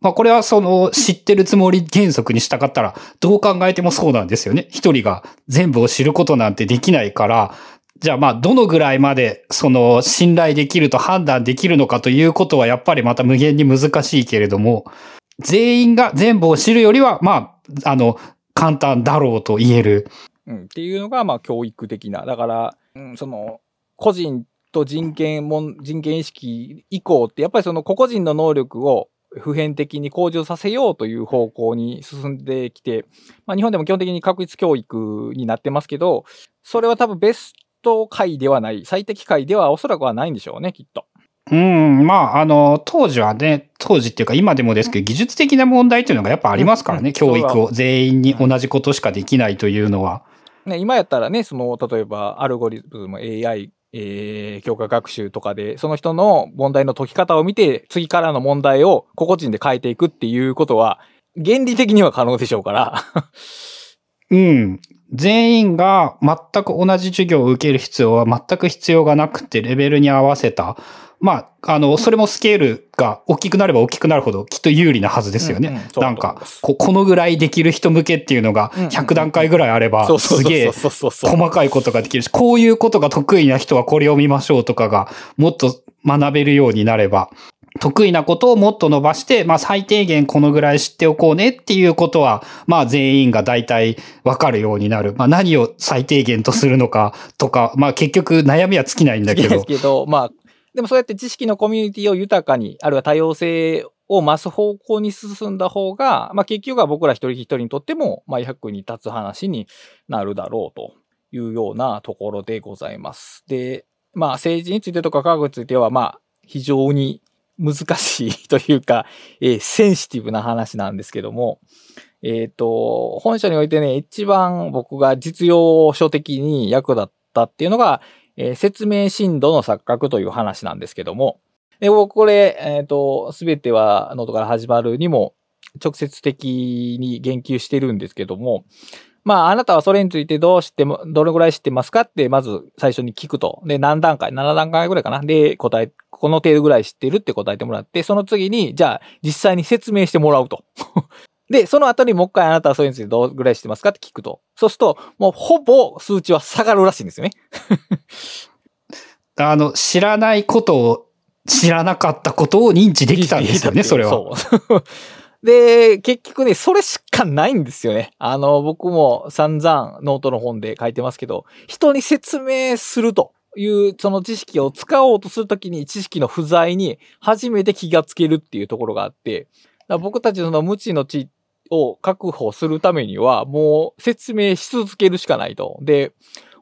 まあこれはその知ってるつもり原則にしたかったらどう考えてもそうなんですよね。一人が全部を知ることなんてできないから、じゃあまあどのぐらいまでその信頼できると判断できるのかということはやっぱりまた無限に難しいけれども、全員が全部を知るよりはまあ、あの、簡単だろうと言える。うん、っていうのがまあ教育的な。だから、うん、その、個人と人権も、人権意識以降って、やっぱりその個々人の能力を普遍的に向上させようという方向に進んできて、まあ日本でも基本的に確率教育になってますけど、それは多分ベスト解ではない、最適解ではおそらくはないんでしょうね、きっと。うん、まあ、あの、当時はね、当時っていうか今でもですけど、技術的な問題っていうのがやっぱありますからね、うん、教育を全員に同じことしかできないというのは。ね、今やったらね、その、例えばアルゴリズム、AI えー、強化学習とかで、その人の問題の解き方を見て、次からの問題を個々人で変えていくっていうことは、原理的には可能でしょうからうん。全員が全く同じ授業を受ける必要は全く必要がなくて、レベルに合わせたまあ、あの、それもスケールが大きくなれば大きくなるほどきっと有利なはずですよね。なんかこ、このぐらいできる人向けっていうのが100段階ぐらいあれば、すげえ細かいことができるし、こういうことが得意な人はこれを見ましょうとかがもっと学べるようになれば、得意なことをもっと伸ばして、まあ最低限このぐらい知っておこうねっていうことは、まあ全員が大体わかるようになる。まあ何を最低限とするのかとか、まあ結局悩みは尽きないんだけど。[laughs] ですけど、まあでもそうやって知識のコミュニティを豊かに、あるいは多様性を増す方向に進んだ方が、まあ結局は僕ら一人一人にとっても、まあ役に立つ話になるだろうというようなところでございます。で、まあ政治についてとか科学については、まあ非常に難しいというか、えー、センシティブな話なんですけども、えっ、ー、と、本書においてね、一番僕が実用書的に役立ったっていうのが、えー、説明深度の錯覚という話なんですけども、で僕これ、えっ、ー、と、すべてはノートから始まるにも直接的に言及してるんですけども、まあ、あなたはそれについてどう知っても、どれぐらい知ってますかって、まず最初に聞くと。で、何段階 ?7 段階ぐらいかなで、答え、この程度ぐらい知ってるって答えてもらって、その次に、じゃあ、実際に説明してもらうと。で、その後にもう一回あなたはそれについてどうぐらい知ってますかって聞くと。そうすると、もうほぼ数値は下がるらしいんですよね。[laughs] あの、知らないことを、知らなかったことを認知できたんですよね、[laughs] それは。そう。で、結局ね、それしかないんですよね。あの、僕も散々ノートの本で書いてますけど、人に説明するというその知識を使おうとするときに知識の不在に初めて気がつけるっていうところがあって、僕たちの無知の知を確保するためには、もう説明し続けるしかないと。で、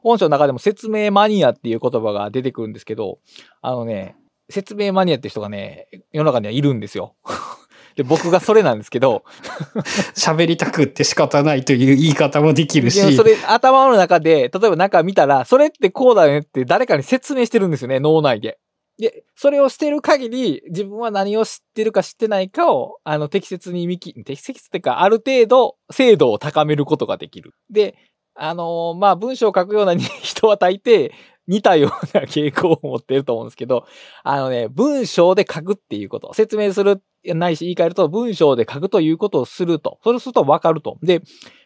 本書の中でも説明マニアっていう言葉が出てくるんですけど、あのね、説明マニアって人がね、世の中にはいるんですよ。[laughs] で、僕がそれなんですけど。[laughs] 喋りたくって仕方ないという言い方もできるし。それ、頭の中で、例えば中見たら、それってこうだよねって誰かに説明してるんですよね、脳内で。で、それをしてる限り、自分は何を知ってるか知ってないかを、あの、適切に見き、適切っていうか、ある程度、精度を高めることができる。で、あのー、まあ、文章を書くような [laughs] 人は大抵、似たような傾向を持ってると思うんですけど、あのね、文章で書くっていうこと、説明する、ないし言い換えると、文章で書くということをすると。それするとわかると。で、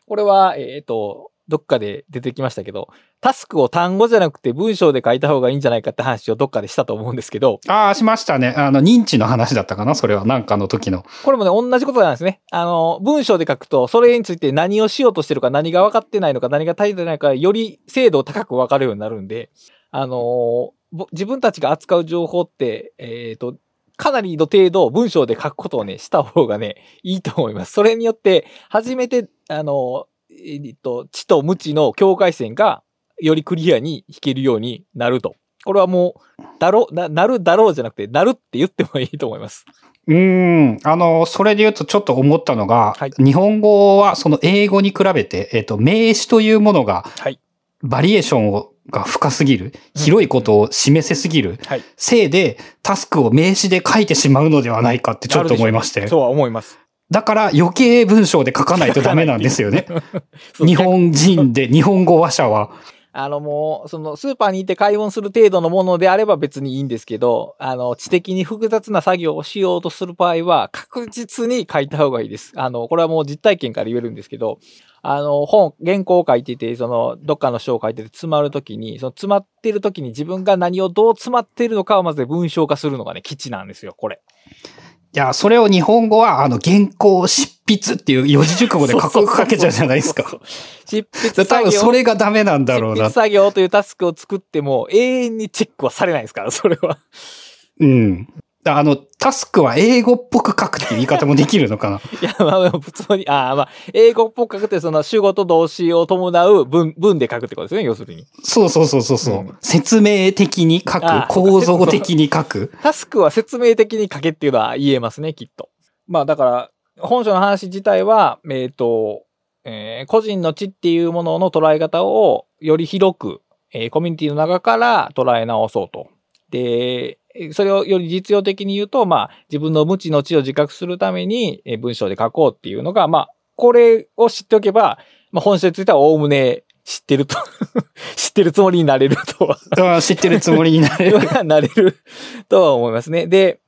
これは、えっ、ー、と、どっかで出てきましたけど、タスクを単語じゃなくて文章で書いた方がいいんじゃないかって話をどっかでしたと思うんですけど。ああ、しましたね。あの、認知の話だったかなそれは、なんかの時の。これもね、同じことなんですね。あの、文章で書くと、それについて何をしようとしてるか、何が分かってないのか、何が足りてないか、より精度を高く分かるようになるんで、あの自分たちが扱う情報って、えっ、ー、と、かなりの程度文章で書くことをね、した方がね、いいと思います。それによって、初めて、あのえっと、知と無知の境界線がよりクリアに弾けるようになると。これはもう、だろう、な、なるだろうじゃなくて、なるって言ってもいいと思います。うーん。あの、それで言うとちょっと思ったのが、はい日本語はその英語に比べて、えっ、と、名詞というものが、はいバリエーションをが深すぎる、広いことを示せすぎる、はい。せいでタスクを名詞で書いてしまうのではないかってちょっと思いまして。そうは思います。だから余計文章で書かないとダメなんですよね。[laughs] 日本人で、日本語話者は。あのもう、そのスーパーに行って買い物する程度のものであれば別にいいんですけど、あの、知的に複雑な作業をしようとする場合は確実に書いた方がいいです。あの、これはもう実体験から言えるんですけど、あの、本、原稿を書いてて、その、どっかの章を書いてて詰まるときに、その詰まってるときに自分が何をどう詰まってるのかをまず文章化するのがね、基地なんですよ、これ。いや、それを日本語は、あの、原稿執筆っていう四字熟語でかっこよく書けちゃうじゃないですか。執筆多分作業。それがダメなんだろうな執筆。作業というタスクを作っても永遠にチェックはされないですから、それは。うん。あの、タスクは英語っぽく書くっていう言い方もできるのかな？[laughs] いや、まあ、まあ普通に、ああ、まあ、英語っぽく書くって、その主語と動詞を伴う文、文で書くってことですね、要するに。そうそうそうそうそう、うん説明的に書あく、構造的に書く。タスクは説明的に書けっていうのは言えますね、きっと。まあ、だから、本書の話自体は、えっ、と、えー個人の知っていうものの捉え方をより広く、えーコミュニティの中から捉え直そうと。で、それをより実用的に言うと、まあ、自分の無知の知を自覚するために、えー文章で書こうっていうのが、まあ、これを知っておけば、まあ、本書についてはおおむね知ってると、[laughs] 知ってるつもりになれると知ってるつもりになれる。[laughs] なれるとは思いますね。で、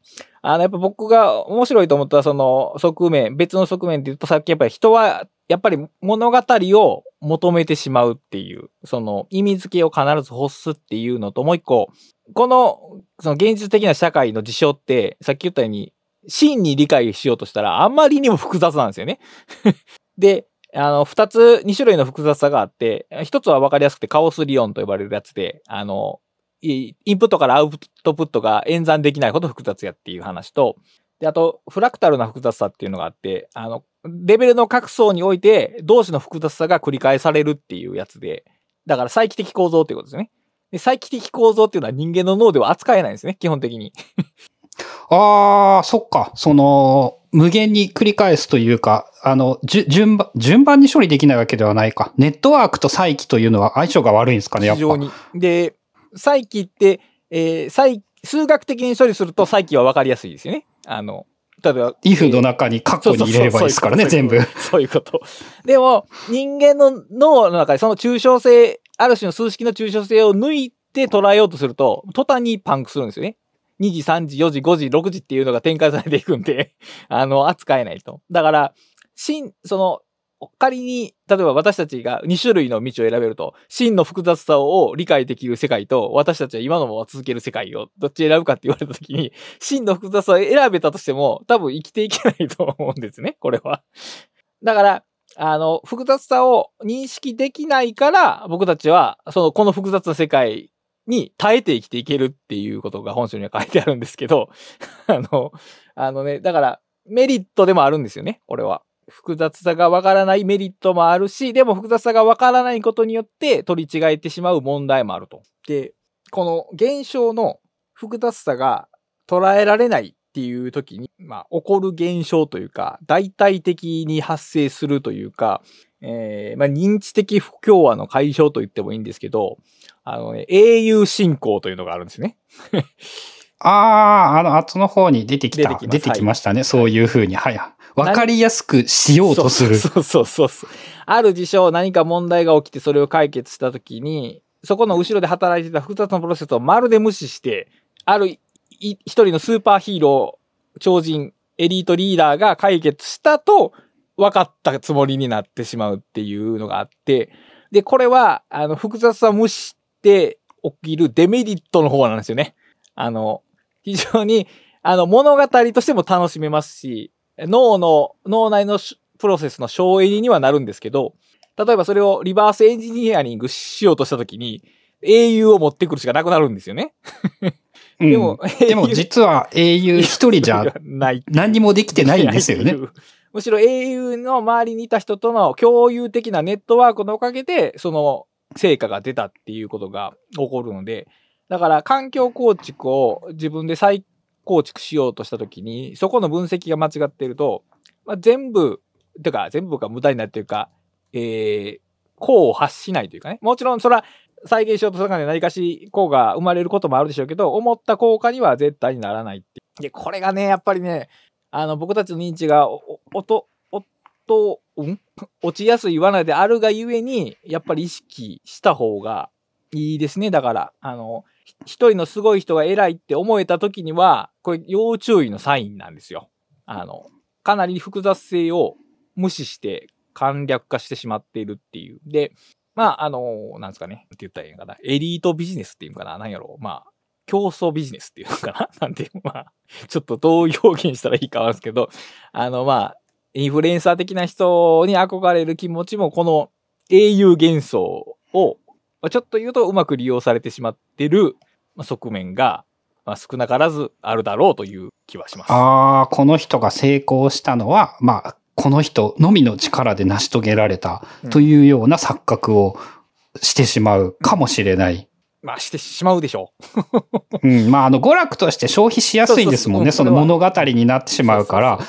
あの、やっぱ僕が面白いと思ったその側面、別の側面って言うとさっきやっぱり人は、やっぱり物語を求めてしまうっていう、その意味付けを必ず欲すっていうのと、もう一個、この、その現実的な社会の事象って、さっき言ったように、真に理解しようとしたら、あんまりにも複雑なんですよね。[laughs] で、あの、二つ、二種類の複雑さがあって、一つは分かりやすくてカオス理論と呼ばれるやつで、あの、インプットからアウトプットが演算できないほど複雑やっていう話と、で、あと、フラクタルな複雑さっていうのがあって、あの、レベルの各層において、同士の複雑さが繰り返されるっていうやつで、だから再帰的構造っていうことですね。で、再帰的構造っていうのは人間の脳では扱えないんですね、基本的に。ああ、そっか。その、無限に繰り返すというか、あの、順番、順番に処理できないわけではないか。ネットワークと再起というのは相性が悪いんですかね、やっぱ。非常に。で、再帰って、えー、再、数学的に処理すると再帰は分かりやすいですよね。あの、例えば。if の中にカッコに入れればいいですからね、全部。そういうこと。でも、人間の脳の中でその抽象性、ある種の数式の抽象性を抜いて捉えようとすると、途端にパンクするんですよね。2時、3時、4時、5時、6時っていうのが展開されていくんで、[laughs] あの、扱えないと。だから、真、その、仮に、例えば私たちが2種類の道を選べると、真の複雑さを理解できる世界と、私たちは今のまま続ける世界をどっち選ぶかって言われたときに、真の複雑さを選べたとしても、多分生きていけないと思うんですね、これは。だから、あの、複雑さを認識できないから、僕たちは、その、この複雑な世界に耐えて生きていけるっていうことが本書には書いてあるんですけど、[laughs] あの、あのね、だから、メリットでもあるんですよね、これは。複雑さがわからないメリットもあるし、でも複雑さがわからないことによって取り違えてしまう問題もあると。で、この現象の複雑さが捉えられないっていう時に、まあ、起こる現象というか、大体的に発生するというか、えー、まあ、認知的不協和の解消と言ってもいいんですけど、あのね、英雄信仰というのがあるんですね。ああ、あの、後の方に出てきた。出てき出てきましたね。そういうふうに。はい。わかりやすくしようとする。[laughs] そうそうそうそう。ある事象、何か問題が起きてそれを解決したときに、そこの後ろで働いてた複雑なプロセスをまるで無視して、あるい一人のスーパーヒーロー、超人、エリートリーダーが解決したと分かったつもりになってしまうっていうのがあって、で、これは、あの、複雑さ無視して起きるデメリットの方なんですよね。あの、非常に、あの、物語としても楽しめますし、脳の、脳内のプロセスの省エネにはなるんですけど、例えばそれをリバースエンジニアリングしようとしたときに、英雄を持ってくるしかなくなるんですよね。[laughs] うんでも、でも実は英雄一人じゃない。何にもできてないんですよね。。むしろ英雄の周りにいた人との共有的なネットワークのおかげで、その成果が出たっていうことが起こるので、だから環境構築を自分で再構築しようとしたときに、そこの分析が間違ってると、まあ、全部、てか、全部が無駄になるというか、えー、功を発しないというかね。もちろん、それは、再現しようとするから何かし効が生まれることもあるでしょうけど、思った効果には絶対にならないって。で、これがね、やっぱりね、あの、僕たちの認知が、お、おと、おと、ん？落ちやすい罠であるがゆえに、やっぱり意識した方がいいですね。だから、あの、一人のすごい人が偉いって思えた時には、これ要注意のサインなんですよ。あの、かなり複雑性を無視して簡略化してしまっているっていう。で、まあ、あの、なんですかね。って言ったらいいのかな。エリートビジネスっていうのかな。なんやろう。まあ、競争ビジネスっていうのかな。[laughs] なんていう、まあ、ちょっとどう表現したらいいかわかんですけど、あの、まあ、インフルエンサー的な人に憧れる気持ちも、この英雄幻想を、ちょっと言うとうまく利用されてしまってる側面が、まあ、少なからずあるだろうという気はします。ああ、この人が成功したのは、まあ、この人のみの力で成し遂げられたというような錯覚をしてしまうかもしれない。まあ、してしまうでしょう。[laughs] うん。まあ、あの、娯楽として消費しやすいんですもんね。その物語になってしまうから。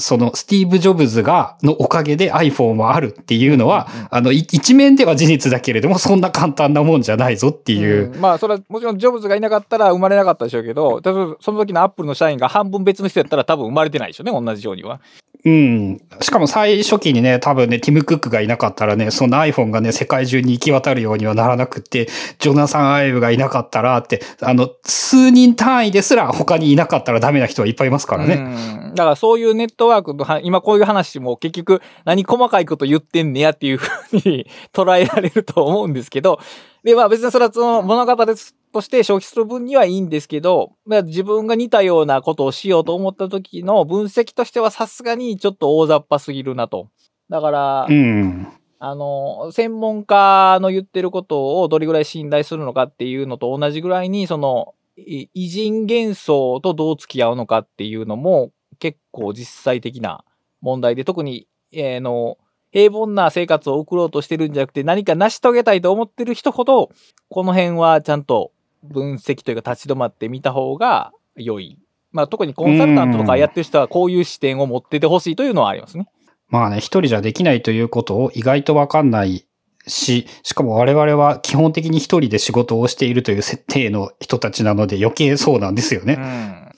そのスティーブ・ジョブズが、のおかげで iPhone はあるっていうのは、うんうん、あの、一面では事実だけれども、そんな簡単なもんじゃないぞっていう。うん、まあ、それはもちろんジョブズがいなかったら生まれなかったでしょうけど、例えばその時のアップルの社員が半分別の人やったら多分生まれてないでしょうね、同じようには。うん。しかも最初期にね、多分ね、ティム・クックがいなかったらね、その iPhone がね、世界中に行き渡るようにはならなくて、ジョナサン・アイブがいなかったらって、あの、数人単位ですら他にいなかったらダメな人はいっぱいいますからね。だからそういうネットワークの、今こういう話も結局何細かいこと言ってんねやっていうふうに [laughs] 捉えられると思うんですけど、で、まあ別にそれはその物語として消費する分にはいいんですけど、自分が似たようなことをしようと思った時の分析としてはさすがにちょっと大雑把すぎるなと。だから、うん、あの、専門家の言ってることをどれぐらい信頼するのかっていうのと同じぐらいに、その、偉人幻想とどう付き合うのかっていうのも結構実際的な問題で、特に、えー、の、平凡な生活を送ろうとしてるんじゃなくて何か成し遂げたいと思ってる人ほど、この辺はちゃんと分析というか立ち止まってみた方が良い。まあ特にコンサルタントとかやってる人はこういう視点を持っててほしいというのはありますね。まあね、一人じゃできないということを意外とわかんないし、しかも我々は基本的に一人で仕事をしているという設定の人たちなので余計そうなんですよね。うん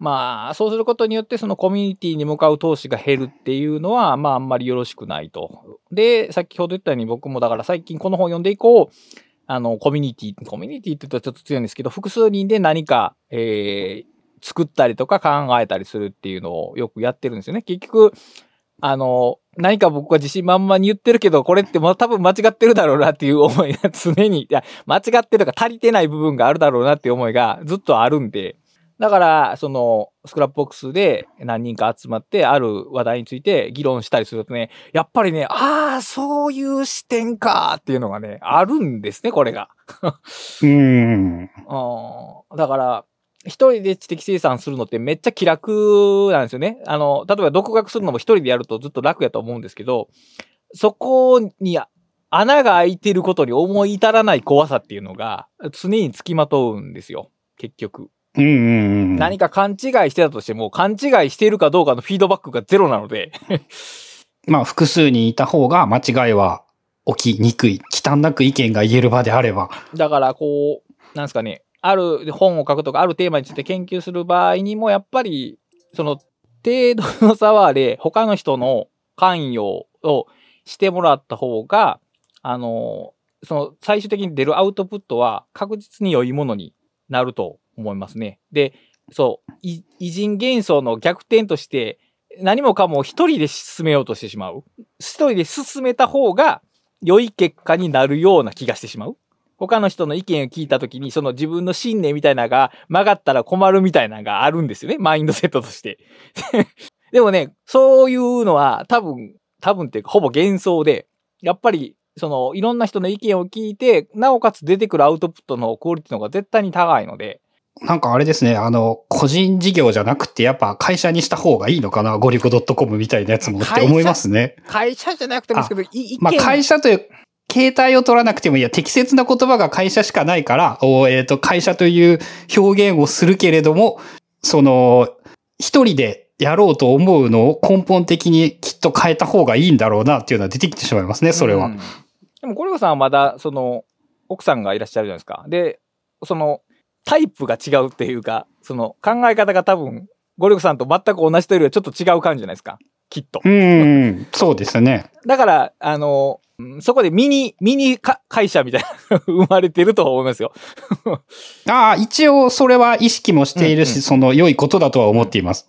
まあ、そうすることによってそのコミュニティに向かう投資が減るっていうのは、まああんまりよろしくないと。で、先ほど言ったように僕もだから最近この本を読んで以降、あの、コミュニティ、コミュニティって言うとちょっと強いんですけど、複数人で何か、えー、作ったりとか考えたりするっていうのをよくやってるんですよね。結局、あの、何か僕は自信満々に言ってるけど、これってもう多分間違ってるだろうなっていう思いが常に、いや、間違ってるとか足りてない部分があるだろうなっていう思いがずっとあるんで、だから、その、スクラップボックスで何人か集まって、ある話題について議論したりするとね、やっぱりね、ああ、そういう視点かっていうのがね、あるんですね、これが。うん。だから、一人で知的生産するのってめっちゃ気楽なんですよね。あの、例えば独学するのも一人でやるとずっと楽やと思うんですけど、そこに穴が開いてることに思い至らない怖さっていうのが常につきまとうんですよ。結局。うんうんうん、何か勘違いしてたとしても、勘違いしているかどうかのフィードバックがゼロなので [laughs] まあ、複数にいた方が間違いは起きにくい。忌憚なく意見が言える場であれば。だから、こう、なんですかね。ある本を書くとか、あるテーマについて研究する場合にも、やっぱり、その、程度の差はあれ、他の人の関与をしてもらった方が、あの、その、最終的に出るアウトプットは確実に良いものになると思いますね。で、そう、偉人幻想の逆転として、何もかも一人で進めようとしてしまう。一人で進めた方が良い結果になるような気がしてしまう。他の人の意見を聞いたときに、その自分の信念みたいなのが曲がったら困るみたいなのがあるんですよね。マインドセットとして。[laughs] でもね、そういうのは多分、多分っていうかほぼ幻想で、やっぱりその、いろんな人の意見を聞いて、なおかつ出てくるアウトプットのクオリティの方が絶対に高いので、なんかあれですね、あの、個人事業じゃなくて、やっぱ会社にした方がいいのかな、ゴリコ .com みたいなやつもって思いますね。会社じゃなくてもですけど、いまあ会社という、携帯を取らなくてもいいや、適切な言葉が会社しかないから、おえっ、ー、と、会社という表現をするけれども、その、一人でやろうと思うのを根本的にきっと変えた方がいいんだろうなっていうのは出てきてしまいますね、それは。うんでも、ゴリゴさんはまだ、その、奥さんがいらっしゃるじゃないですか。で、その、タイプが違うっていうか、その、考え方が多分、ゴリゴさんと全く同じというよりはちょっと違う感じじゃないですか。きっと。うん、そうですね。だから、あの、うんそこでミニ、ミニか会社みたいな [laughs] 生まれてると思いますよ。[laughs] ああ、一応それは意識もしているし、うんうんその良いことだとは思っています。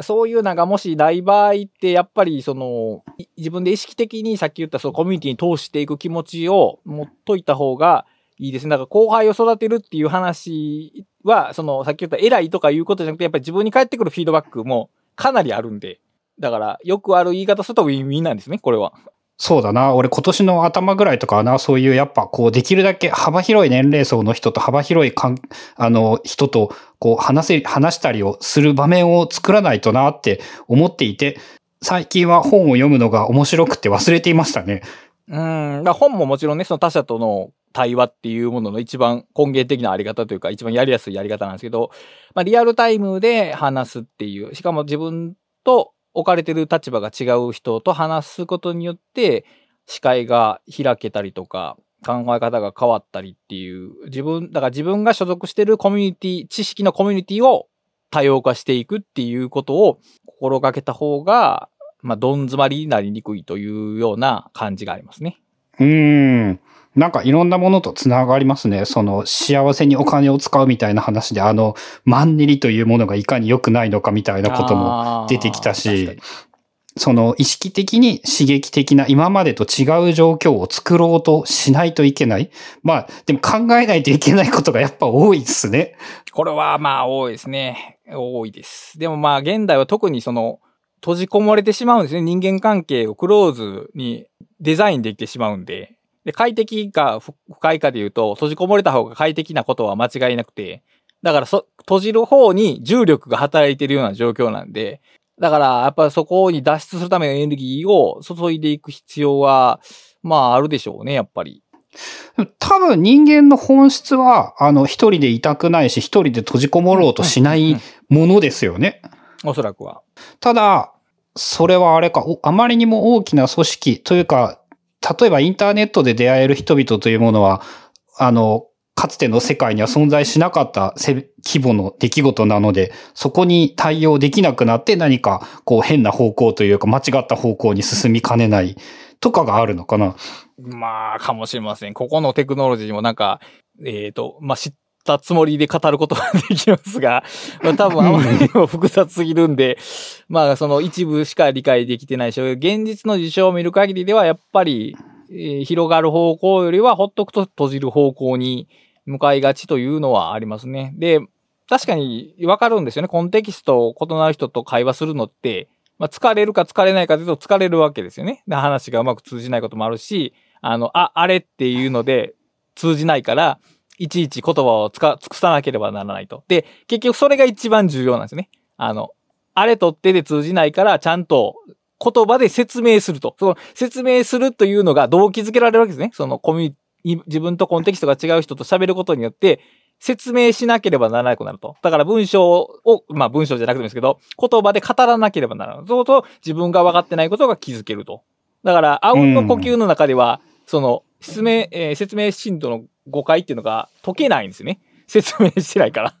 そういうのがもしない場合って、やっぱりその、い自分で意識的にさっき言ったそのコミュニティに通していく気持ちを持っといた方がいいですね。だから後輩を育てるっていう話は、そのさっき言った偉いとかいうことじゃなくて、やっぱり自分に返ってくるフィードバックもかなりあるんで。だから、よくある言い方するとウィンウィンなんですね、これは。そうだな。俺今年の頭ぐらいとかはな、そういうやっぱこうできるだけ幅広い年齢層の人と幅広いかん、あの、人とこう話せ、話したりをする場面を作らないとなって思っていて、最近は本を読むのが面白くて忘れていましたね。うん。本ももちろんね、その他者との対話っていうものの一番根源的なあり方というか、一番やりやすいやり方なんですけど、まあリアルタイムで話すっていう、しかも自分と置かれてる立場が違う人と話すことによって、視界が開けたりとか、考え方が変わったりっていう、自分、だから自分が所属してるコミュニティ、知識のコミュニティを多様化していくっていうことを心がけた方が、まあ、どん詰まりになりにくいというような感じがありますね。うん。なんかいろんなものとつながりますね。その幸せにお金を使うみたいな話で、あの、マンネリというものがいかに良くないのかみたいなことも出てきたし、その意識的に刺激的な今までと違う状況を作ろうとしないといけない。まあ、でも考えないといけないことがやっぱ多いですね。これはまあ多いですね。多いです。でもまあ現代は特にその閉じこもれてしまうんですね。人間関係をクローズにデザインできてしまうんで。で、快適か不不快かで言うと、閉じこもれた方が快適なことは間違いなくて、だからそ、閉じる方に重力が働いているような状況なんで、だからやっぱりそこに脱出するためのエネルギーを注いでいく必要は、まああるでしょうね、やっぱり。多分人間の本質は、あの、一人でいたくないし、一人で閉じこもろうとしないものですよね。おそらくは。ただ、それはあれか、おあまりにも大きな組織というか、例えばインターネットで出会える人々というものは、あの、かつての世界には存在しなかった規模の出来事なので、そこに対応できなくなって何かこう変な方向というか間違った方向に進みかねないとかがあるのかな。まあ、かもしれません。ここのテクノロジーもなんか、えっ、と、まあ、知ったつもりで語ることができますが、[laughs] まあ、多分あまりにも複雑すぎるんで、まあ、その一部しか理解できてないし、現実の事象を見る限りでは、やっぱり、えー広がる方向よりは、ほっとくと閉じる方向に向かいがちというのはありますね。で、確かにわかるんですよね。コンテキスト異なる人と会話するのって、まあ、疲れるか疲れないかというと疲れるわけですよね。で話がうまく通じないこともあるし、あの、あ、あれっていうので通じないから、いちいち言葉をつか尽くさなければならないと。で、結局それが一番重要なんですね。あの、あれとってで通じないから、ちゃんと言葉で説明すると。その説明するというのが動機づけられるわけですね。そのコミュ自分とコンテキストが違う人と喋ることによって、説明しなければならなくなると。だから文章を、まあ文章じゃなくてもいいですけど、言葉で語らなければならない。そうすると自分が分かってないことが気づけると。だから、あうんの呼吸の中では、その、説明、えー説明進度の誤解っていうのが解けないんですよね。説明してないから。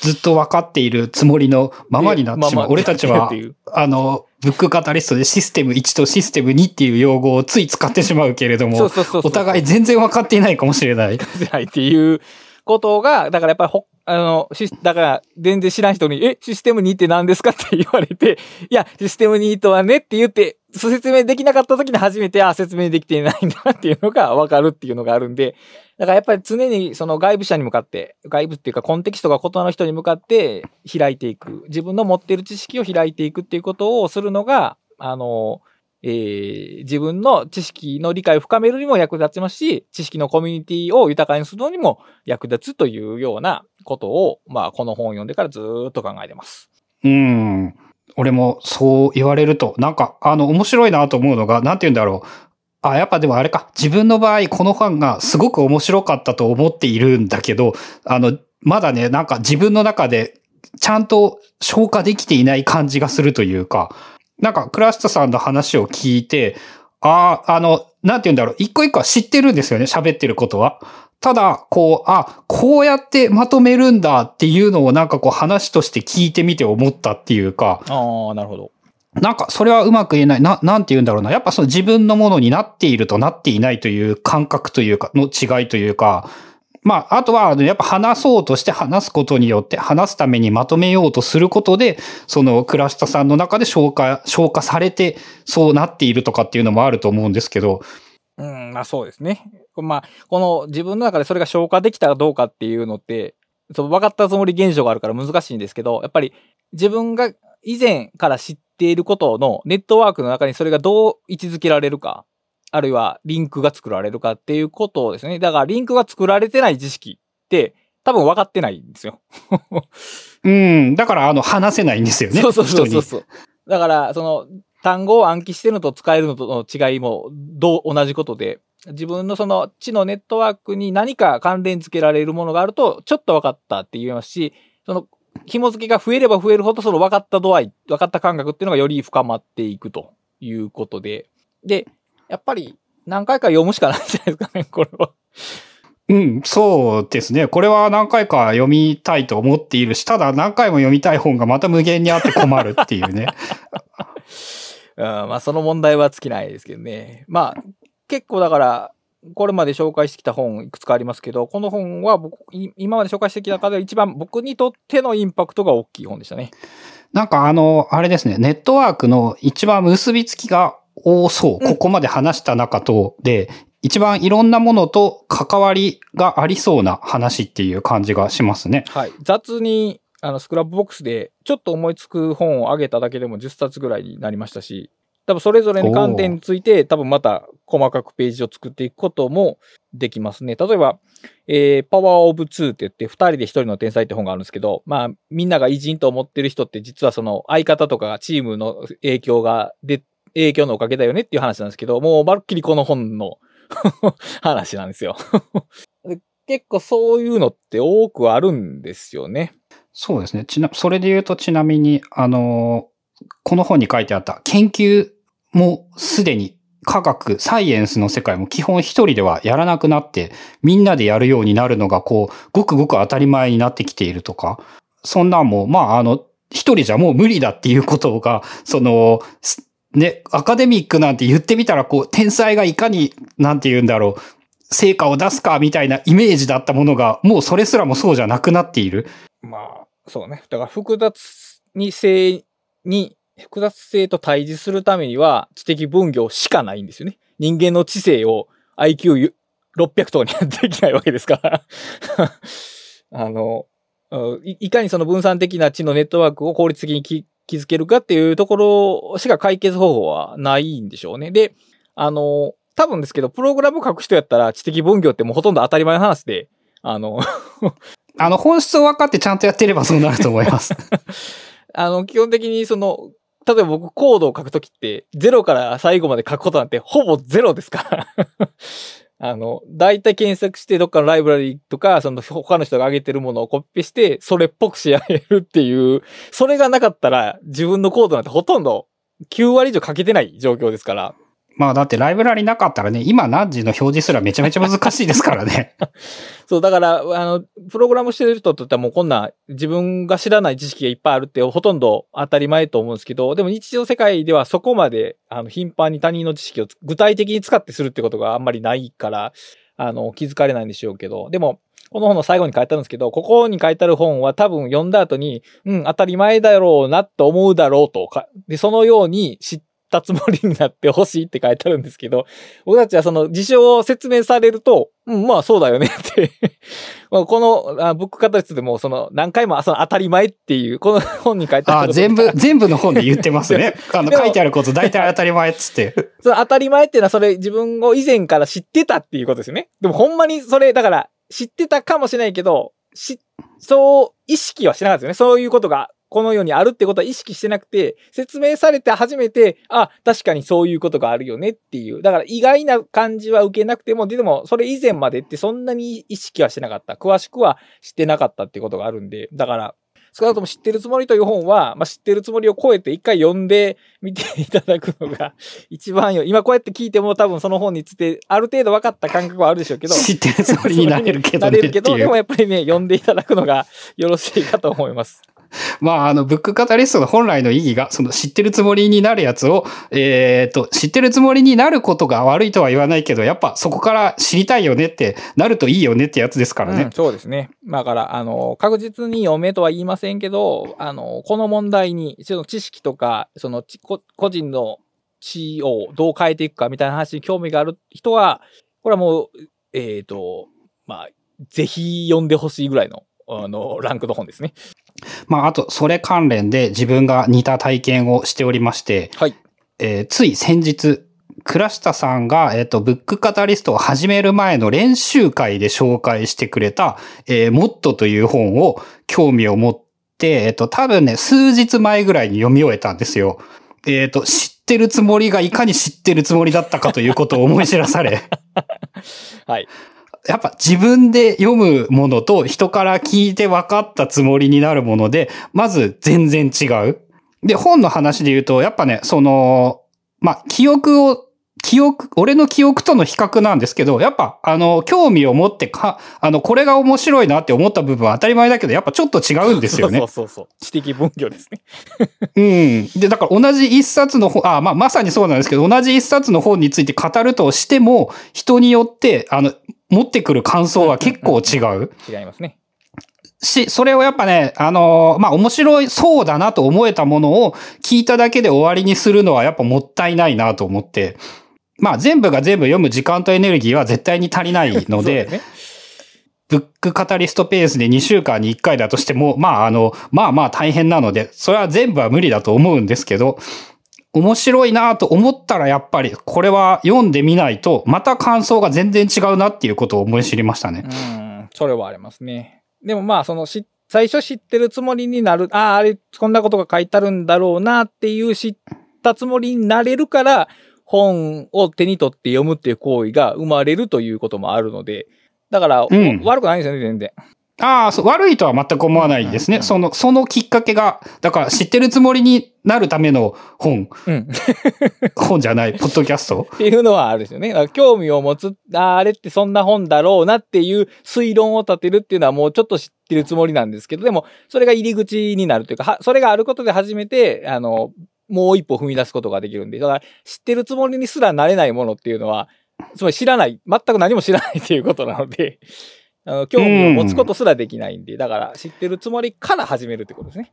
ずっと分かっているつもりのままになってしまう。でまあまあ俺たちはあの、ブックカタリストでシステム1とシステム2っていう用語をつい使ってしまうけれども。お互い全然分かっていないかもしれない。ないっていうことが、だからやっぱりほ、あの、シスだから全然知らん人に、え、システム2って何ですか？って言われて、いや、システム2とはねって言って、説明できなかった時に初めて、あ、説明できていないんだっていうのがわかるっていうのがあるんで、だからやっぱり常にその外部者に向かって、外部っていうかコンテキストが異なる人に向かって開いていく。自分の持っている知識を開いていくっていうことをするのが、あの、えー自分の知識の理解を深めるにも役立ちますし、知識のコミュニティを豊かにするのにも役立つというようなことを、まあ、この本を読んでからずっと考えてます。うん。俺もそう言われると、なんか、あの、面白いなと思うのが、なんて言うんだろう。あ、やっぱでもあれか。自分の場合、この本がすごく面白かったと思っているんだけど、あの、まだね、なんか自分の中でちゃんと消化できていない感じがするというか、なんか、クラストさんの話を聞いて、ああ、あの、なんて言うんだろう。一個一個は知ってるんですよね。喋ってることは。ただ、こう、あ、こうやってまとめるんだっていうのをなんかこう話として聞いてみて思ったっていうか。ああ、なるほど。なんか、それはうまく言えない。な、なんて言うんだろうな。やっぱその自分のものになっているとなっていないという感覚というか、の違いというか、まあ、あとは、やっぱ話そうとして話すことによって、話すためにまとめようとすることで、その、クラスタさんの中で消化、消化されて、そうなっているとかっていうのもあると思うんですけど。うん、まあそうですね。まあ、この自分の中でそれが消化できたかどうかっていうのって、その分かったつもり現象があるから難しいんですけど、やっぱり自分が以前から知っていることのネットワークの中にそれがどう位置づけられるか。あるいはリンクが作られるかっていうことをですね。だからリンクが作られてない知識って多分分かってないんですよ。うん。だからあの話せないんですよね。そうそうそうそう。だから、その単語を暗記してるのと使えるのとの違いもどう同じことで、自分のその知のネットワークに何か関連付けられるものがあると、ちょっと分かったって言いますし、その紐付けが増えれば増えるほど、その分かった度合い、分かった感覚っていうのがより深まっていくということで、で、やっぱり何回か読むしかないんじゃないですかね、これは。うん、そうですね。これは何回か読みたいと思っているし、ただ何回も読みたい本がまた無限にあって困るっていうね。[laughs] うん、まあその問題は尽きないですけどね。まあ結構だから、これまで紹介してきた本いくつかありますけど、この本は僕、今まで紹介してきた中で一番僕にとってのインパクトが大きい本でしたね。なんかあの、あれですね、ネットワークの一番結びつきが多そう。ここまで話した中と、で、一番いろんなものと関わりがありそうな話っていう感じがしますね。はい。雑に、あの、 Scrapbox でちょっと思いつく本をあげただけでも10冊ぐらいになりましたし、多分それぞれの観点について多分また細かくページを作っていくこともできますね。例えば、えー、パワーオブツーって言って二人で一人の天才って本があるんですけど、まあみんなが偉人と思ってる人って実はその相方とかチームの影響がで、影響のおかげだよねっていう話なんですけど、もうまるっきりこの本の [laughs] 話なんですよ [laughs] 結構そういうのって多くあるんですよね。そうですね。ちな、それで言うとちなみに、あのこの本に書いてあった研究もすでに科学、サイエンスの世界も基本一人ではやらなくなって、みんなでやるようになるのが、こう、ごくごく当たり前になってきているとか、そんなんも、まあ、あの、一人じゃもう無理だっていうことが、その、ね、アカデミックなんて言ってみたら、こう、天才がいかに、なんて言うんだろう、成果を出すかみたいなイメージだったものが、もうそれすらもそうじゃなくなっている。まあ、そうね。だから複雑に性に複雑性と対峙するためには知的分業しかないんですよね。人間の知性を IQ600 とかにはできないわけですから [laughs] あのい、いかにその分散的な知のネットワークを効率的に築けるかっていうところしか解決方法はないんでしょうね。で、あの、多分ですけど、プログラム書く人やったら知的分業ってもうほとんど当たり前の話で、あのあの、本質を分かってちゃんとやってればそうなると思います [laughs] あの、基本的にその、例えば僕コードを書くときって、ゼロから最後まで書くことなんてほぼゼロですから [laughs] あの、大体検索してどっかのライブラリとか、その他の人が上げてるものをコピペして、それっぽく仕上げるっていう、それがなかったら自分のコードなんてほとんど9割以上書けてない状況ですから。まあだってライブラリなかったらね、今何時の表示すらめちゃめちゃ難しいですからね。[laughs] そう、だから、あの、プログラムしてる人って言ったらもうこんな自分が知らない知識がいっぱいあるってほとんど当たり前と思うんですけど、でも日常世界ではそこまで、あの、頻繁に他人の知識を具体的に使ってするってことがあんまりないから、あの、気づかれないんでしょうけど、でも、この本の最後に書いてあるんですけど、ここに書いてある本は多分読んだ後に、うん、当たり前だろうなと思うだろうとか、で、そのように知ったつもりになってほしいって書いてあるんですけど、[laughs] 僕たちはその事象を説明されると、うん、まあそうだよねって [laughs] このあブック形でもその何回もその当たり前っていう、この本に書いてある。あ、全部、[laughs] 全部の本で言ってますね。あの書いてあること大体当たり前っつって。その当たり前っていうのはそれ自分を以前から知ってたっていうことですよね。でもほんまにそれ、だから知ってたかもしれないけど、し、そう意識はしなかったですよね。そういうことがこの世にあるってことは意識してなくて、説明されて初めて、あ、確かにそういうことがあるよねっていう。だから意外な感じは受けなくても、でもそれ以前までってそんなに意識はしてなかった。詳しくはしてなかったってことがあるんで、だから、少なくとも知ってるつもりという本は、まあ、知ってるつもりを超えて一回読んでみていただくのが [laughs] 一番よ。今こうやって聞いても多分その本についてある程度分かった感覚はあるでしょうけど。[laughs] 知ってるつもりになれるけどね。なれるけど、でもやっぱりね、読んでいただくのがよろしいかと思います。[laughs] まあ、あの、ブックカタリストの本来の意義が、その知ってるつもりになるやつを、えっ、と、知ってるつもりになることが悪いとは言わないけど、やっぱそこから知りたいよねって、なるといいよねってやつですからね。うん、そうですね。だから、あの、確実に読めとは言いませんけど、あの、この問題に、その知識とか、そのこ個人の知をどう変えていくかみたいな話に興味がある人は、これはもう、えっ、と、まあ、ぜひ読んでほしいぐらいの、あの、ランクの本ですね。まあ、あと、それ関連で自分が似た体験をしておりまして、はい。えーつい先日、倉下さんが、えっ、と、ブックカタリストを始める前の練習会で紹介してくれた、えーモットという本を興味を持って、えっ、と、多分ね、数日前ぐらいに読み終えたんですよ。えっ、と、知ってるつもりがいかに知ってるつもりだったかということを思い知らされ、[laughs] はい。やっぱ自分で読むものと人から聞いて分かったつもりになるもので、まず全然違う。で、本の話で言うと、やっぱね、その、まあ、記憶を、記憶、俺の記憶との比較なんですけど、やっぱ、あの、興味を持ってか、あの、これが面白いなって思った部分は当たり前だけど、やっぱちょっと違うんですよね。[laughs] そうそうそうそう。知的分業ですね。[laughs] うん。で、だから同じ一冊の本、あ、まあ、まさにそうなんですけど、同じ一冊の本について語るとしても、人によって、あの、持ってくる感想は結構違う？違いますね。し、それをやっぱね、あのーまあ、面白いそうだなと思えたものを聞いただけで終わりにするのはやっぱもったいないなと思って、まあ、全部が全部読む時間とエネルギーは絶対に足りないので、すねブックカタリストペースで2週間に1回だとしても、まあ、あの、まあまあ大変なので、それは全部は無理だと思うんですけど、面白いなと思ったらやっぱりこれは読んでみないと、また感想が全然違うなっていうことを思い知りましたね。うん、それはありますね。でもまあ、そのし、最初知ってるつもりになる、ああ、あれ、こんなことが書いてあるんだろうなっていう知ったつもりになれるから、本を手に取って読むっていう行為が生まれるということもあるので、だから、ん悪くないんですよね、全然。ああ、悪いとは全く思わないですね。その、そのきっかけが、だから知ってるつもりになるための本、うん。本じゃない、[laughs] ポッドキャスト。っていうのはあるんですよね。興味を持つ、ああ、あれってそんな本だろうなっていう推論を立てるっていうのはもうちょっと知ってるつもりなんですけど、でも、それが入り口になるというか、はそれがあることで初めて、あの、もう一歩踏み出すことができるんで、だから知ってるつもりにすらなれないものっていうのは、つまり知らない、全く何も知らないっていうことなので、興味を持つことすらできないんで、だから知ってるつもりから始めるってことですね。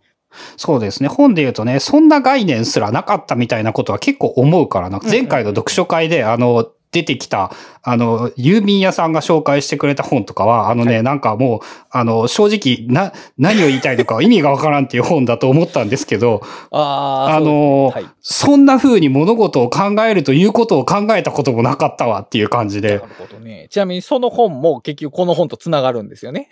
そうですね。本で言うとね、そんな概念すらなかったみたいなことは結構思うからな。うん前回の読書会で、あの、出てきた、あの、郵便屋さんが紹介してくれた本とかは、あのね、はなんかもう、あの、正直、な、何を言いたいのか [laughs] 意味がわからんっていう本だと思ったんですけど、ああのはい。そんな風に物事を考えるということを考えたこともなかったわっていう感じでなる。ほどね。ちなみにその本も結局この本と繋がるんですよね。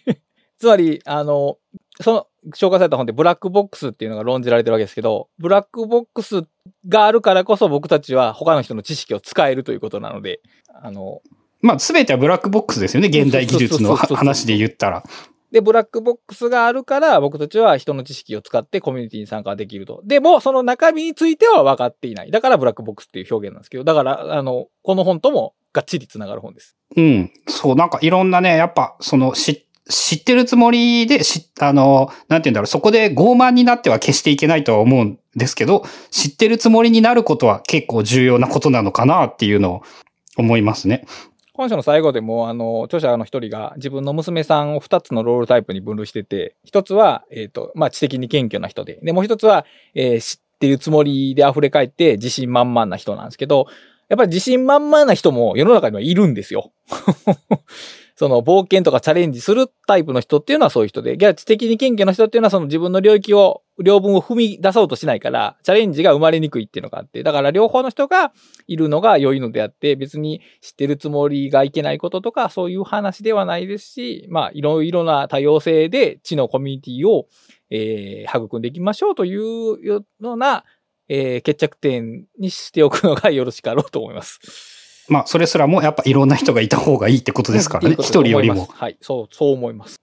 [laughs] つまり、あの、その、紹介された本でブラックボックスっていうのが論じられてるわけですけど、ブラックボックスがあるからこそ僕たちは他の人の知識を使えるということなので、あの、まあ、すべてはブラックボックスですよね。現代技術の話で言ったら。で、ブラックボックスがあるから僕たちは人の知識を使ってコミュニティに参加できると。でも、その中身については分かっていない。だからブラックボックスっていう表現なんですけど、だから、あの、この本ともがっちり繋がる本です。うん。そう、なんかいろんなね、やっぱ、その、知、知ってるつもりで、し、あの、なんて言うんだろう、そこで傲慢になっては決していけないとは思うんですけど、知ってるつもりになることは結構重要なことなのかなっていうのを思いますね。本書の最後でも、あの、著者の一人が自分の娘さんを二つのロールタイプに分類してて、一つは、えっ、と、まあ、知的に謙虚な人で、で、もう一つは、えー知ってるつもりで溢れ返って自信満々な人なんですけど、やっぱり自信満々な人も世の中にはいるんですよ。その冒険とかチャレンジするタイプの人っていうのはそういう人で、逆に知的に謙虚な人っていうのはその自分の領域を、領分を踏み出そうとしないから、チャレンジが生まれにくいっていうのがあって、だから両方の人がいるのが良いのであって、別に知ってるつもりがいけないこととか、そういう話ではないですし、まあ、いろいろな多様性で知のコミュニティを、えー育んでいきましょうというような、えー決着点にしておくのがよろしかろうと思います。まあ、それすらもやっぱいろんな人がいた方がいいってことですからね。一人よりも。はい、そう、そう思います。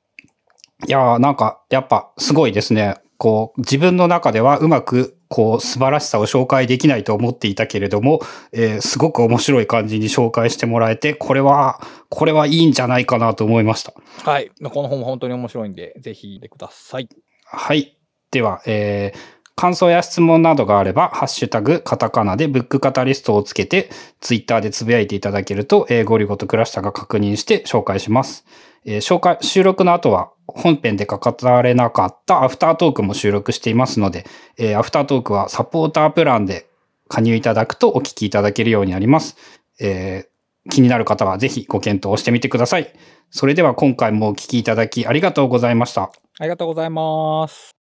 いやーなんか、やっぱすごいですね。こう、自分の中ではうまく、こう、素晴らしさを紹介できないと思っていたけれども、えーすごく面白い感じに紹介してもらえて、これは、これはいいんじゃないかなと思いました。はい。この本も本当に面白いんで、ぜひ読んでください。はい。では、えー感想や質問などがあれば、ハッシュタグ、カタカナでブックカタリストをつけて、ツイッターでつぶやいていただけると、えーゴリゴとクラシタが確認して紹介します。えー紹介、収録の後は、本編で語られなかったアフタートークも収録していますので、えーアフタートークはサポータープランで加入いただくとお聞きいただけるようになります。えー気になる方はぜひご検討してみてください。それでは今回もお聞きいただきありがとうございました。ありがとうございます。